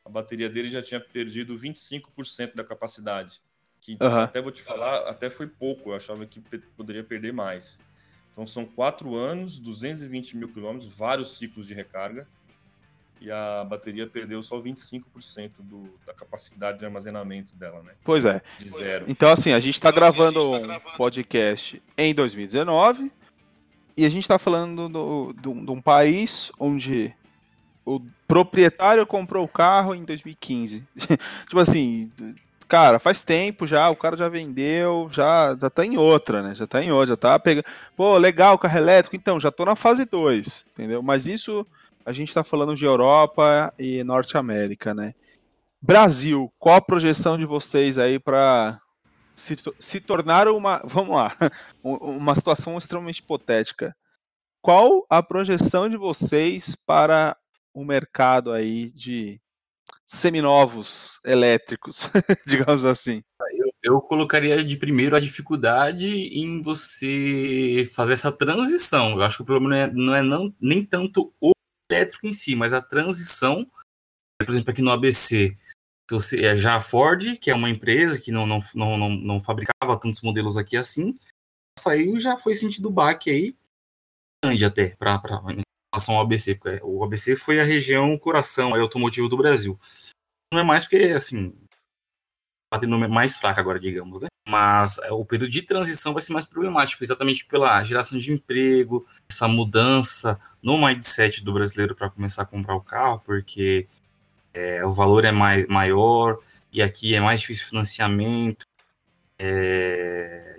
A bateria dele já tinha perdido 25% da capacidade. Que Aham. até vou te falar, até foi pouco. Eu achava que poderia perder mais. Então são quatro anos, 220 mil quilômetros, vários ciclos de recarga. E a bateria perdeu só 25% do, da capacidade de armazenamento dela, né? Pois é. De zero. Então, assim, a gente está gravando um podcast em 2019 e a gente está falando do- de um país onde o proprietário comprou o carro em 2015. tipo assim, cara, faz tempo já, o cara já vendeu, já, já tá em outra, né? Já tá em outra, já tá pegando. Pô, legal, carro elétrico, então, já tô na fase 2, entendeu? Mas isso a gente tá falando de Europa e Norte América, né? Brasil, qual a projeção de vocês aí para se, se tornar uma. Vamos lá, um- uma situação extremamente hipotética. Qual a projeção de vocês para o mercado aí de seminovos elétricos, digamos assim? Eu colocaria de primeiro a dificuldade em você fazer essa transição. Eu acho que o problema não é, não é não, nem tanto o elétrico em si, mas a transição. Por exemplo, aqui no ABC, já a Ford, que é uma empresa que não, não, não, não, fabricava tantos modelos aqui assim, saiu já foi sentido baque aí, grande até, pra, pra, em relação ao ABC. porque O ABC foi a região coração automotivo do Brasil. Não é mais porque, assim, batendo mais fraca agora, digamos, né? Mas é, o período de transição vai ser mais problemático, exatamente pela geração de emprego, essa mudança no mindset do brasileiro para começar a comprar o carro, porque é, o valor é mais, maior e aqui é mais difícil financiamento. É,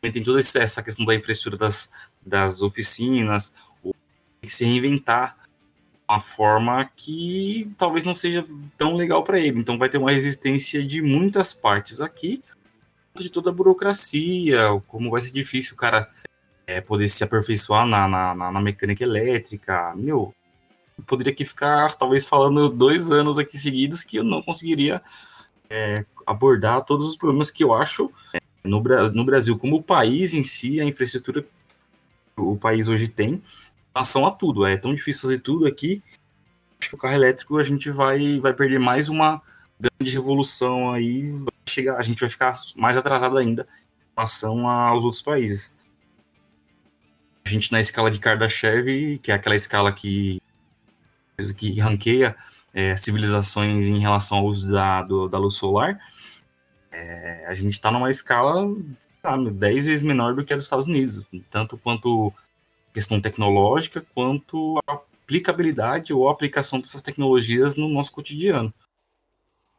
tem toda essa questão da infraestrutura das, das oficinas, o- tem que se reinventar uma forma que talvez não seja tão legal para ele. Então vai ter uma resistência de muitas partes aqui, de toda a burocracia, como vai ser difícil o cara é, poder se aperfeiçoar na, na, na- mecânica elétrica. Meu, eu poderia aqui ficar talvez falando dois anos aqui seguidos que eu não conseguiria é, abordar todos os problemas que eu acho é, no, no Brasil, como o país em si, a infraestrutura que o país hoje tem, em relação a tudo. É tão difícil fazer tudo aqui. Acho que o carro elétrico a gente vai, vai perder mais uma grande revolução aí. Chegar, a gente vai ficar mais atrasado ainda em relação aos outros países. A gente na escala de Kardashev, que é aquela escala que, que ranqueia é, civilizações em relação ao uso da, do- da luz solar, é, a gente está numa escala ah, 10 vezes menor do que a dos Estados Unidos, tanto quanto questão tecnológica, quanto a aplicabilidade ou a aplicação dessas tecnologias no nosso cotidiano.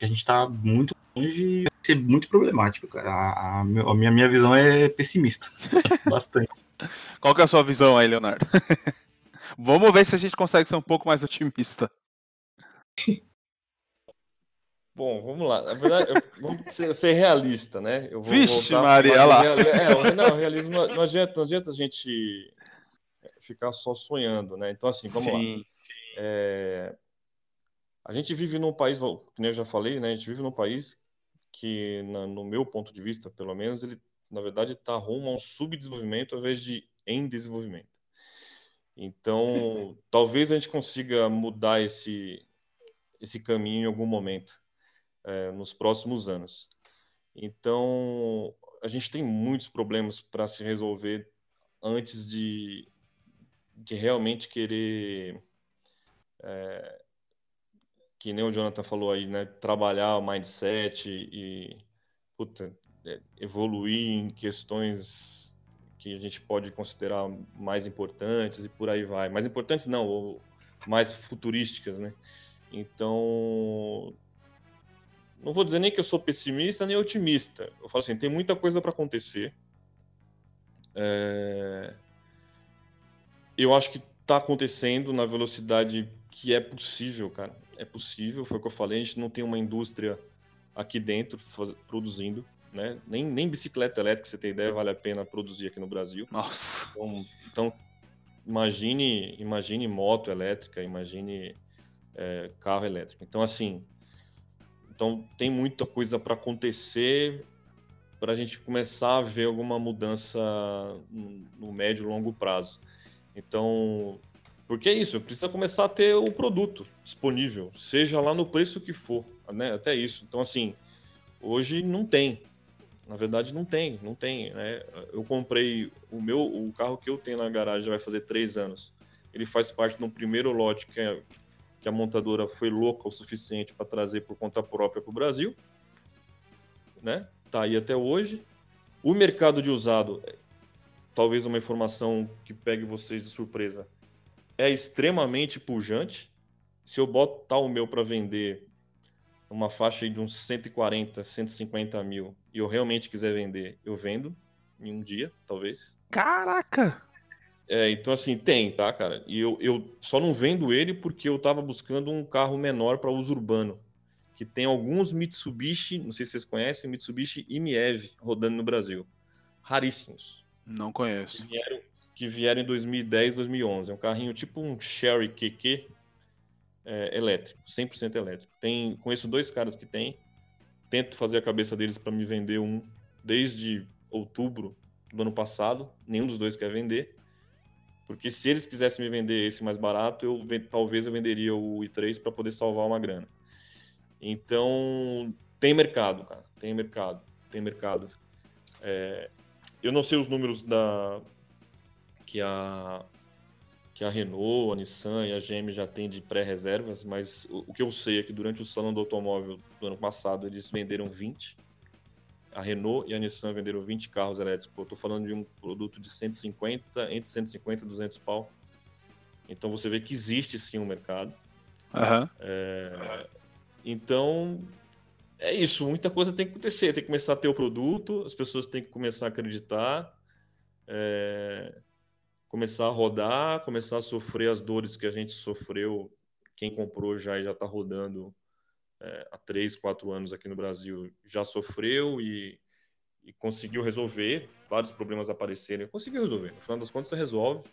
A gente está muito longe e vai ser muito problemático, cara. A, a a minha, minha visão é pessimista. Bastante. Qual que é a sua visão aí, Leonardo? Vamos ver se a gente consegue ser um pouco mais otimista. Bom, vamos lá. Na verdade, eu- vamos ser, ser realista, né? Eu vou Vixe, voltar Maria, pro lá. real- É, não, realismo não, adianta, não adianta a gente ficar só sonhando, né? Então, assim, vamos lá. É, a gente vive num país, nem eu já falei, né? A gente vive num país que, na- no meu ponto de vista, pelo menos, ele, na verdade, está rumo a um subdesenvolvimento ao invés de em desenvolvimento. Então, talvez a gente consiga mudar esse, esse caminho em algum momento, é, nos próximos anos. Então, a gente tem muitos problemas para se resolver antes de, de realmente querer é, que nem o Jonathan falou aí, né? Trabalhar o mindset e, puta, é, evoluir em questões que a gente pode considerar mais importantes e por aí vai. Mais importantes não, ou mais futurísticas, né? Então, não vou dizer nem que eu sou pessimista nem otimista. Eu falo assim, tem muita coisa para acontecer. É, Eu acho que está acontecendo na velocidade que é possível, cara. É possível, foi o que eu falei. A gente não tem uma indústria aqui dentro faz- produzindo, né? Nem, nem bicicleta elétrica, você tem ideia, vale a pena produzir aqui no Brasil. Nossa. Então, então imagine, imagine moto elétrica, imagine é, carro elétrico. Então, assim, então tem muita coisa para acontecer para a gente começar a ver alguma mudança no, médio e longo prazo. Então, porque é isso, precisa começar a ter o produto disponível, seja lá no preço que for, né? Até isso. Então, assim, hoje não tem. Na verdade, não tem, não tem. Né? Eu comprei o meu, o carro que eu tenho na garagem vai fazer três anos. Ele faz parte de um primeiro lote que, é, que a montadora foi louca o suficiente para trazer por conta própria para o Brasil, né? Tá aí até hoje. O mercado de usado, talvez uma informação que pegue vocês de surpresa, é extremamente pujante. Se eu botar o meu para vender uma faixa de uns 140, 150 mil e eu realmente quiser vender, eu vendo em um dia, talvez. Caraca! É, então assim, tem, tá, cara? E eu, eu só não vendo ele porque eu tava buscando um carro menor para uso urbano. Que tem alguns Mitsubishi, não sei se vocês conhecem, Mitsubishi IMEV rodando no Brasil. Raríssimos. Não conheço. Que vieram, que vieram em 2010, 2011. É um carrinho tipo um Sherry QQ, é, elétrico, 100% elétrico. Tem, conheço dois caras que tem. Tento fazer a cabeça deles para me vender um desde outubro do ano passado. Nenhum dos dois quer vender. Porque se eles quisessem me vender esse mais barato, eu talvez eu venderia o i3 para poder salvar uma grana. Então, tem mercado, cara. Tem mercado. Tem mercado. É, eu não sei os números da que a que a Renault, a Nissan e a GM já têm de pré-reservas, mas o, o, que eu sei é que durante o salão do automóvel do ano passado eles venderam 20. A Renault e a Nissan venderam 20 carros elétricos. Pô, eu tô falando de um produto de 150, entre 150 e 200 pau. Então você vê que existe sim um mercado. Uhum. É, então é isso, muita coisa tem que acontecer. Tem que começar a ter o produto, as pessoas têm que começar a acreditar. É, começar a rodar, começar a sofrer as dores que a gente sofreu. Quem comprou já e já está rodando é, há três, quatro anos aqui no Brasil já sofreu e, e, conseguiu resolver. Vários problemas aparecerem, conseguiu resolver. No final das contas, você resolve.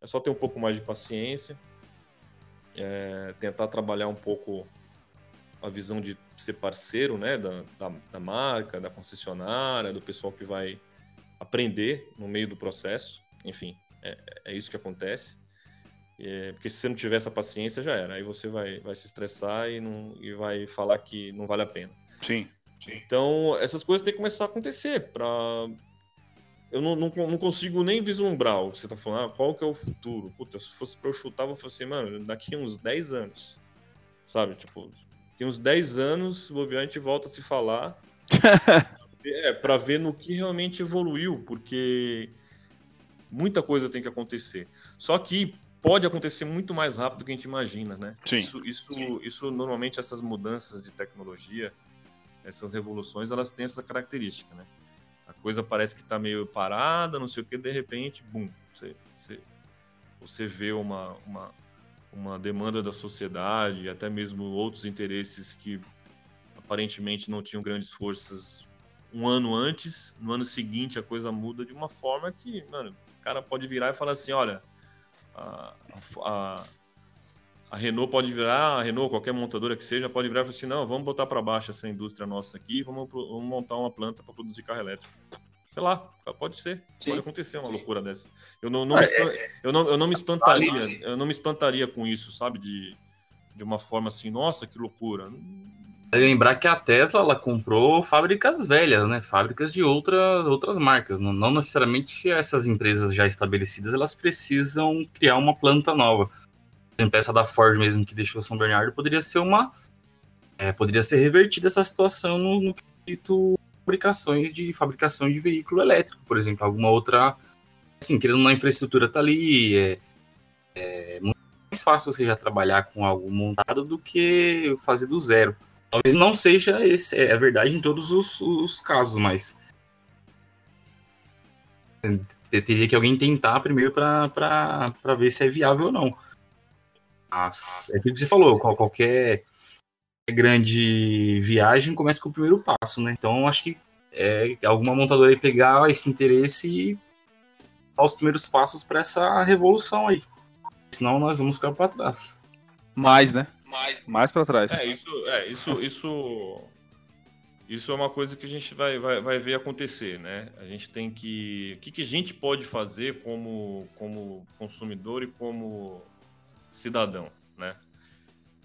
É só ter um pouco mais de paciência, é, tentar trabalhar um pouco a visão de ser parceiro né, da, da, da marca, da concessionária, do pessoal que vai aprender no meio do processo. Enfim, é, é isso que acontece. É, porque se você não tiver essa paciência, já era. Aí você vai, vai se estressar e, não, e vai falar que não vale a pena. Sim. Sim. Então, essas coisas têm que começar a acontecer. Pra... Eu não, não, não consigo nem vislumbrar o que você está falando. Ah, qual que é o futuro? Puta, se fosse para eu chutar, eu fosse assim, mano, daqui uns 10 anos. Sabe? Tipo, daqui uns 10 anos, o a gente volta a se falar. é, para ver no que realmente evoluiu. Porque muita coisa tem que acontecer. Só que pode acontecer muito mais rápido do que a gente imagina, né? Sim. Isso, isso, Sim. isso normalmente essas mudanças de tecnologia, essas revoluções, elas têm essa característica, né? A coisa parece que está meio parada, não sei o que, de repente, bum, você, você, você vê uma, uma, uma demanda da sociedade, até mesmo outros interesses que aparentemente não tinham grandes forças um ano antes, no ano seguinte a coisa muda de uma forma que, mano, cara pode virar e falar assim: olha, a, a, a Renault pode virar, a Renault, qualquer montadora que seja, pode virar e falar assim: não, vamos botar para baixo essa indústria nossa aqui, vamos, vamos montar uma planta para produzir carro elétrico. Sei lá, pode ser, Sim. pode acontecer uma Sim. loucura dessa. Eu não, não, ah, é, eu, não, eu não me espantaria, eu não me espantaria com isso, sabe? De, de uma forma assim, nossa, que loucura lembrar que a Tesla ela comprou fábricas velhas, né? Fábricas de outras, outras marcas. Não, não, necessariamente essas empresas já estabelecidas elas precisam criar uma planta nova. A empresa da Ford mesmo que deixou São Bernardo poderia ser uma. É, poderia ser revertida essa situação no, no quesito fabricações de fabricação de veículo elétrico, por exemplo. Alguma outra. Assim, querendo uma infraestrutura tá ali. É, é muito mais fácil você já trabalhar com algo montado do que fazer do zero. Talvez não seja esse, é verdade em todos os, os casos, mas teria que alguém tentar primeiro para ver se é viável ou não. Mas é aquilo que você falou, qualquer grande viagem começa com o primeiro passo, né? Então acho que é alguma montadora aí pegar esse interesse e dar os primeiros passos para essa revolução aí. Senão nós vamos ficar para trás. Mais, né? Mais, mais para trás. É, isso, é, isso, isso, isso é uma coisa que a gente vai, vai, vai ver acontecer, né? A gente tem que. O que, que a gente pode fazer como, como consumidor e como cidadão, né?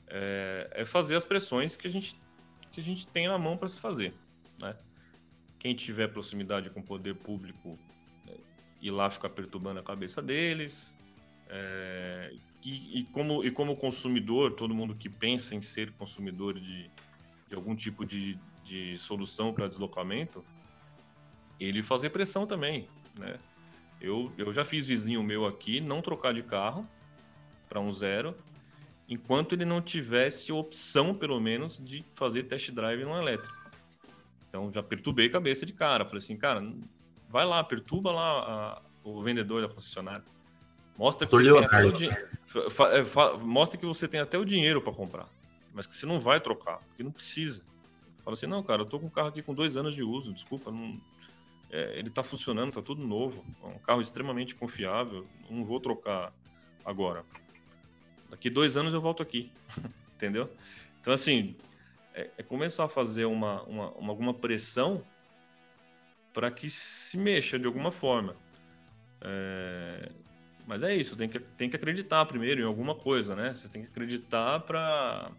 É, é fazer as pressões que a gente, que a gente tem na mão para se fazer, né? Quem tiver proximidade com o poder público, né, ir lá ficar perturbando a cabeça deles. É, e, e, como, e como consumidor, todo mundo que pensa em ser consumidor de, de algum tipo de, de solução para deslocamento, ele fazer pressão também, né? Eu, eu já fiz vizinho meu aqui não trocar de carro para um zero, enquanto ele não tivesse opção, pelo menos, de fazer test drive no elétrico. Então já perturbei a cabeça de cara. Falei assim, cara, vai lá, perturba lá a, o vendedor da concessionária. Mostra que, você tem até o di... É, mostra que você tem até o dinheiro para comprar, mas que você não vai trocar, porque não precisa. Fala assim, não, cara, eu tô com um carro aqui com dois anos de uso, desculpa, não... É, ele tá funcionando, tá tudo novo, é um carro extremamente confiável, não vou trocar agora. Daqui dois anos eu volto aqui, entendeu? Então, assim, é, é, começar a fazer uma, uma, uma alguma pressão para que se mexa de alguma forma. É... Mas é isso, tem que, tem que acreditar primeiro em alguma coisa, né? Você tem que acreditar para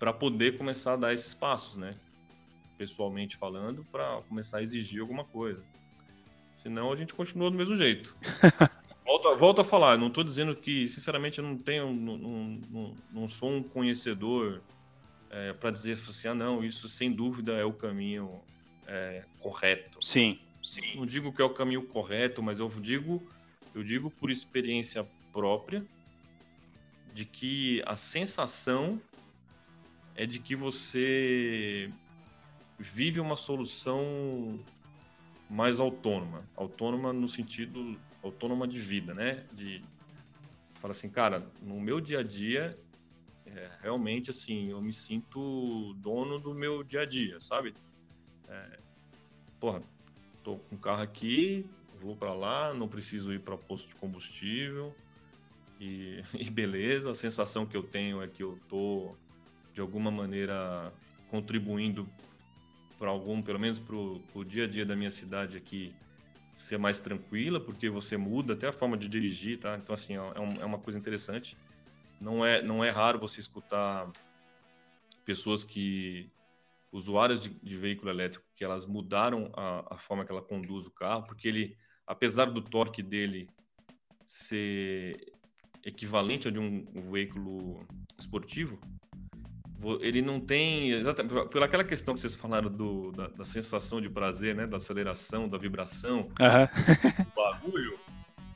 para poder começar a dar esses passos, né? Pessoalmente falando, para começar a exigir alguma coisa. Senão a gente continua do mesmo jeito. volta, volta a falar, não estou dizendo que, sinceramente, eu não tenho, não, não, não sou um conhecedor é, para dizer assim, ah, não, isso sem dúvida é o caminho é, correto. Sim. Sim. Não digo que é o caminho correto, mas eu digo, eu digo por experiência própria de que a sensação é de que você vive uma solução mais autônoma, autônoma no sentido autônoma de vida, né? De fala assim, cara, no meu dia a dia, é, realmente assim, eu me sinto dono do meu dia a dia, sabe? É, porra, tô com o carro aqui, vou para lá, não preciso ir para posto de combustível e, e beleza. A sensação que eu tenho é que eu tô de alguma maneira contribuindo para algum, pelo menos para o dia a dia da minha cidade aqui ser mais tranquila, porque você muda até a forma de dirigir, tá? Então assim é, um, é uma coisa interessante. Não é não é raro você escutar pessoas que usuários de, de veículo elétrico que elas mudaram a, a forma que ela conduz o carro, porque ele, apesar do torque dele ser equivalente ao de um, um veículo esportivo, ele não tem exatamente pela aquela questão que vocês falaram do, da, da sensação de prazer, né, da aceleração, da vibração, uhum. do bagulho.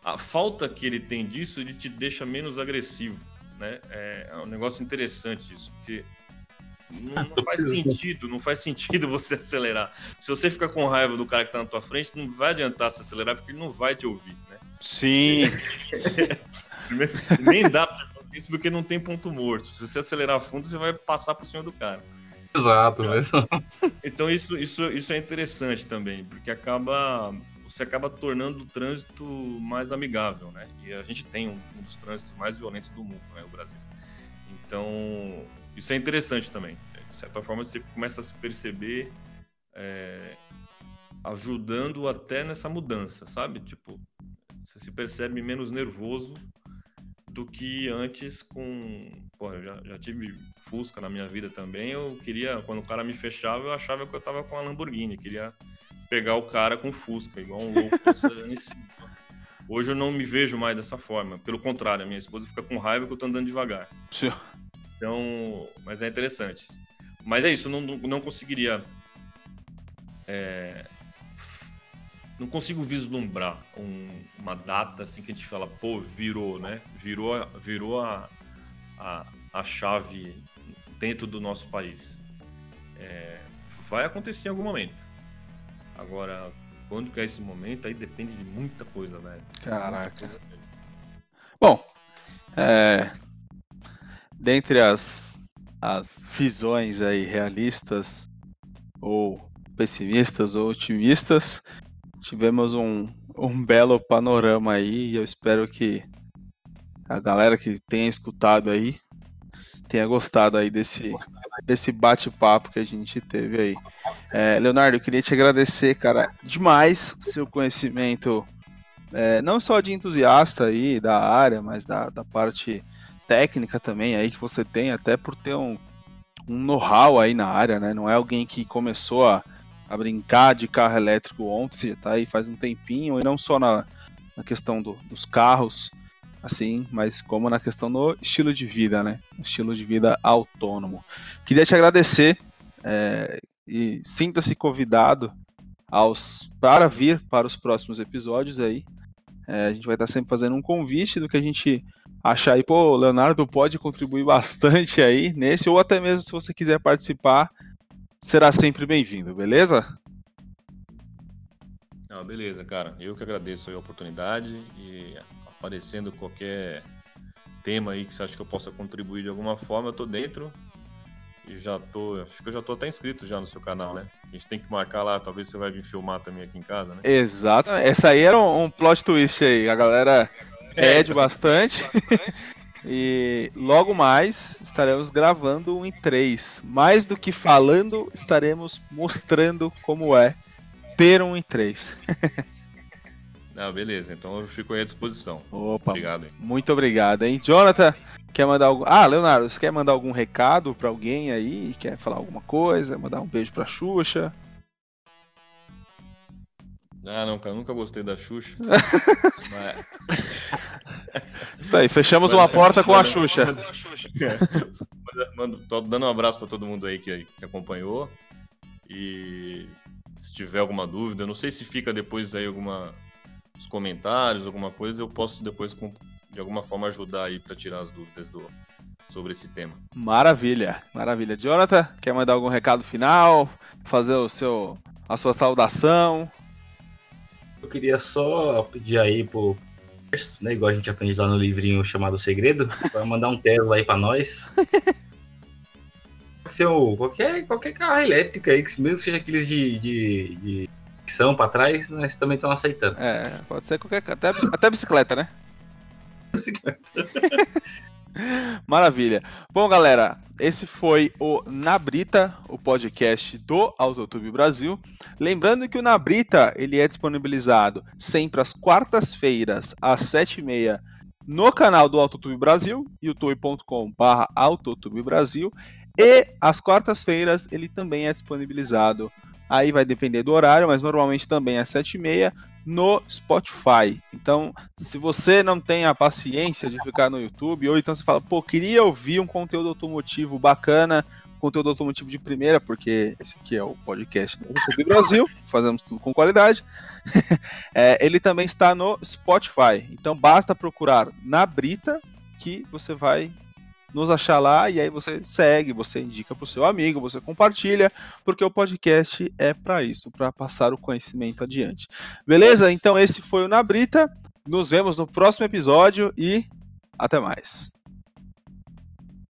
A falta que ele tem disso, ele te deixa menos agressivo, né? É, é um negócio interessante isso, porque não, não, faz sentido, não faz sentido você acelerar. Se você ficar com raiva do cara que tá na tua frente, não vai adiantar se acelerar porque ele não vai te ouvir, né? Sim. Nem dá pra você isso porque não tem ponto morto. Se você acelerar fundo, você vai passar por cima do cara. Exato, mesmo. Então isso, isso, isso é interessante também, porque acaba você acaba tornando o trânsito mais amigável, né? E a gente tem um, um dos trânsitos mais violentos do mundo, né, o Brasil. Então isso é interessante também. De certa forma você começa a se perceber é, ajudando até nessa mudança, sabe? Tipo, você se percebe menos nervoso do que antes com. Pô, eu já, já tive Fusca na minha vida também. Eu queria, quando o cara me fechava, eu achava que eu tava com a Lamborghini. Queria pegar o cara com Fusca, igual um louco cima. Hoje eu não me vejo mais dessa forma. Pelo contrário, a minha esposa fica com raiva que eu tô andando devagar. Sim. Então, mas é interessante. Mas é isso, não, não conseguiria é, não consigo vislumbrar um, uma data assim que a gente fala, pô, virou, né? Virou, virou a, a, a chave dentro do nosso país. É, vai acontecer em algum momento. Agora, quando que é esse momento, aí depende de muita coisa, velho. Caraca. Coisa Bom, é, dentre as, as visões aí realistas ou pessimistas ou otimistas, tivemos um, um belo panorama aí e eu espero que a galera que tenha escutado aí tenha gostado aí desse, desse bate-papo que a gente teve aí. É, Leonardo, eu queria te agradecer, cara, demais seu conhecimento, é, não só de entusiasta aí da área, mas da, da parte técnica também aí que você tem, até por ter um, um know-how aí na área, né? Não é alguém que começou a, a brincar de carro elétrico ontem, tá aí faz um tempinho, e não só na, na questão do, dos carros, assim, mas como na questão do estilo de vida, né? Estilo de vida autônomo. Queria te agradecer é, e sinta-se convidado aos para vir para os próximos episódios aí. É, a gente vai estar sempre fazendo um convite do que a gente achar aí, pô, o Leonardo pode contribuir bastante aí nesse, ou até mesmo se você quiser participar, será sempre bem-vindo, beleza? Ah, beleza, cara. Eu que agradeço a oportunidade e aparecendo qualquer tema aí que você acha que eu possa contribuir de alguma forma, eu tô dentro. E já tô, acho que eu já tô até inscrito já no seu canal, né? A gente tem que marcar lá, talvez você vai vir filmar também aqui em casa, né? Exato. Essa aí era um, um plot twist aí. A galera pede é, bastante. e logo mais estaremos gravando um em três. Mais do que falando, estaremos mostrando como é ter um em três. Ah, beleza. Então eu fico aí à disposição. Opa. Obrigado. Hein? Muito obrigado, hein? Jonathan, quer mandar algum. Ah, Leonardo, você quer mandar algum recado para alguém aí? Quer falar alguma coisa? Mandar um beijo pra Xuxa? Ah, não, cara, nunca gostei da Xuxa. mas... Isso aí, fechamos mas, uma porta com a Xuxa. Mando, tô dando um abraço para todo mundo aí que, que acompanhou. E se tiver alguma dúvida, não sei se fica depois aí alguma os comentários, alguma coisa, eu posso depois de alguma forma ajudar aí para tirar as dúvidas do, sobre esse tema. Maravilha, maravilha. Jonathan, quer mandar algum recado final? Fazer o seu a sua saudação? Eu queria só pedir aí pro né, igual a gente aprende lá no livrinho chamado Segredo, para mandar um Tesla aí para nós. Pode ser o, qualquer, qualquer carro elétrico aí, mesmo que seja aqueles de, de, de são para trás, nós também estamos aceitando. É, pode ser qualquer. Até, até bicicleta, né? Bicicleta. Maravilha. Bom, galera, esse foi o Nabrita, o podcast do Autotube Brasil. Lembrando que o Nabrita ele é disponibilizado sempre às quartas-feiras, às sete e meia, no canal do Autotube Brasil, youtube.com.br Autotube Brasil. E às quartas-feiras ele também é disponibilizado aí vai depender do horário, mas normalmente também às 7h30 no Spotify. Então, se você não tem a paciência de ficar no YouTube, ou então você fala, pô, queria ouvir um conteúdo automotivo bacana, conteúdo automotivo de primeira, porque esse aqui é o podcast do YouTube Brasil, fazemos tudo com qualidade. é, ele também está no Spotify. Então basta procurar na Brita que você vai nos achar lá e aí você segue, você indica para o seu amigo, você compartilha, porque o podcast é para isso, para passar o conhecimento adiante. Beleza? Então esse foi o Nabrita. Nos vemos no próximo episódio e até mais.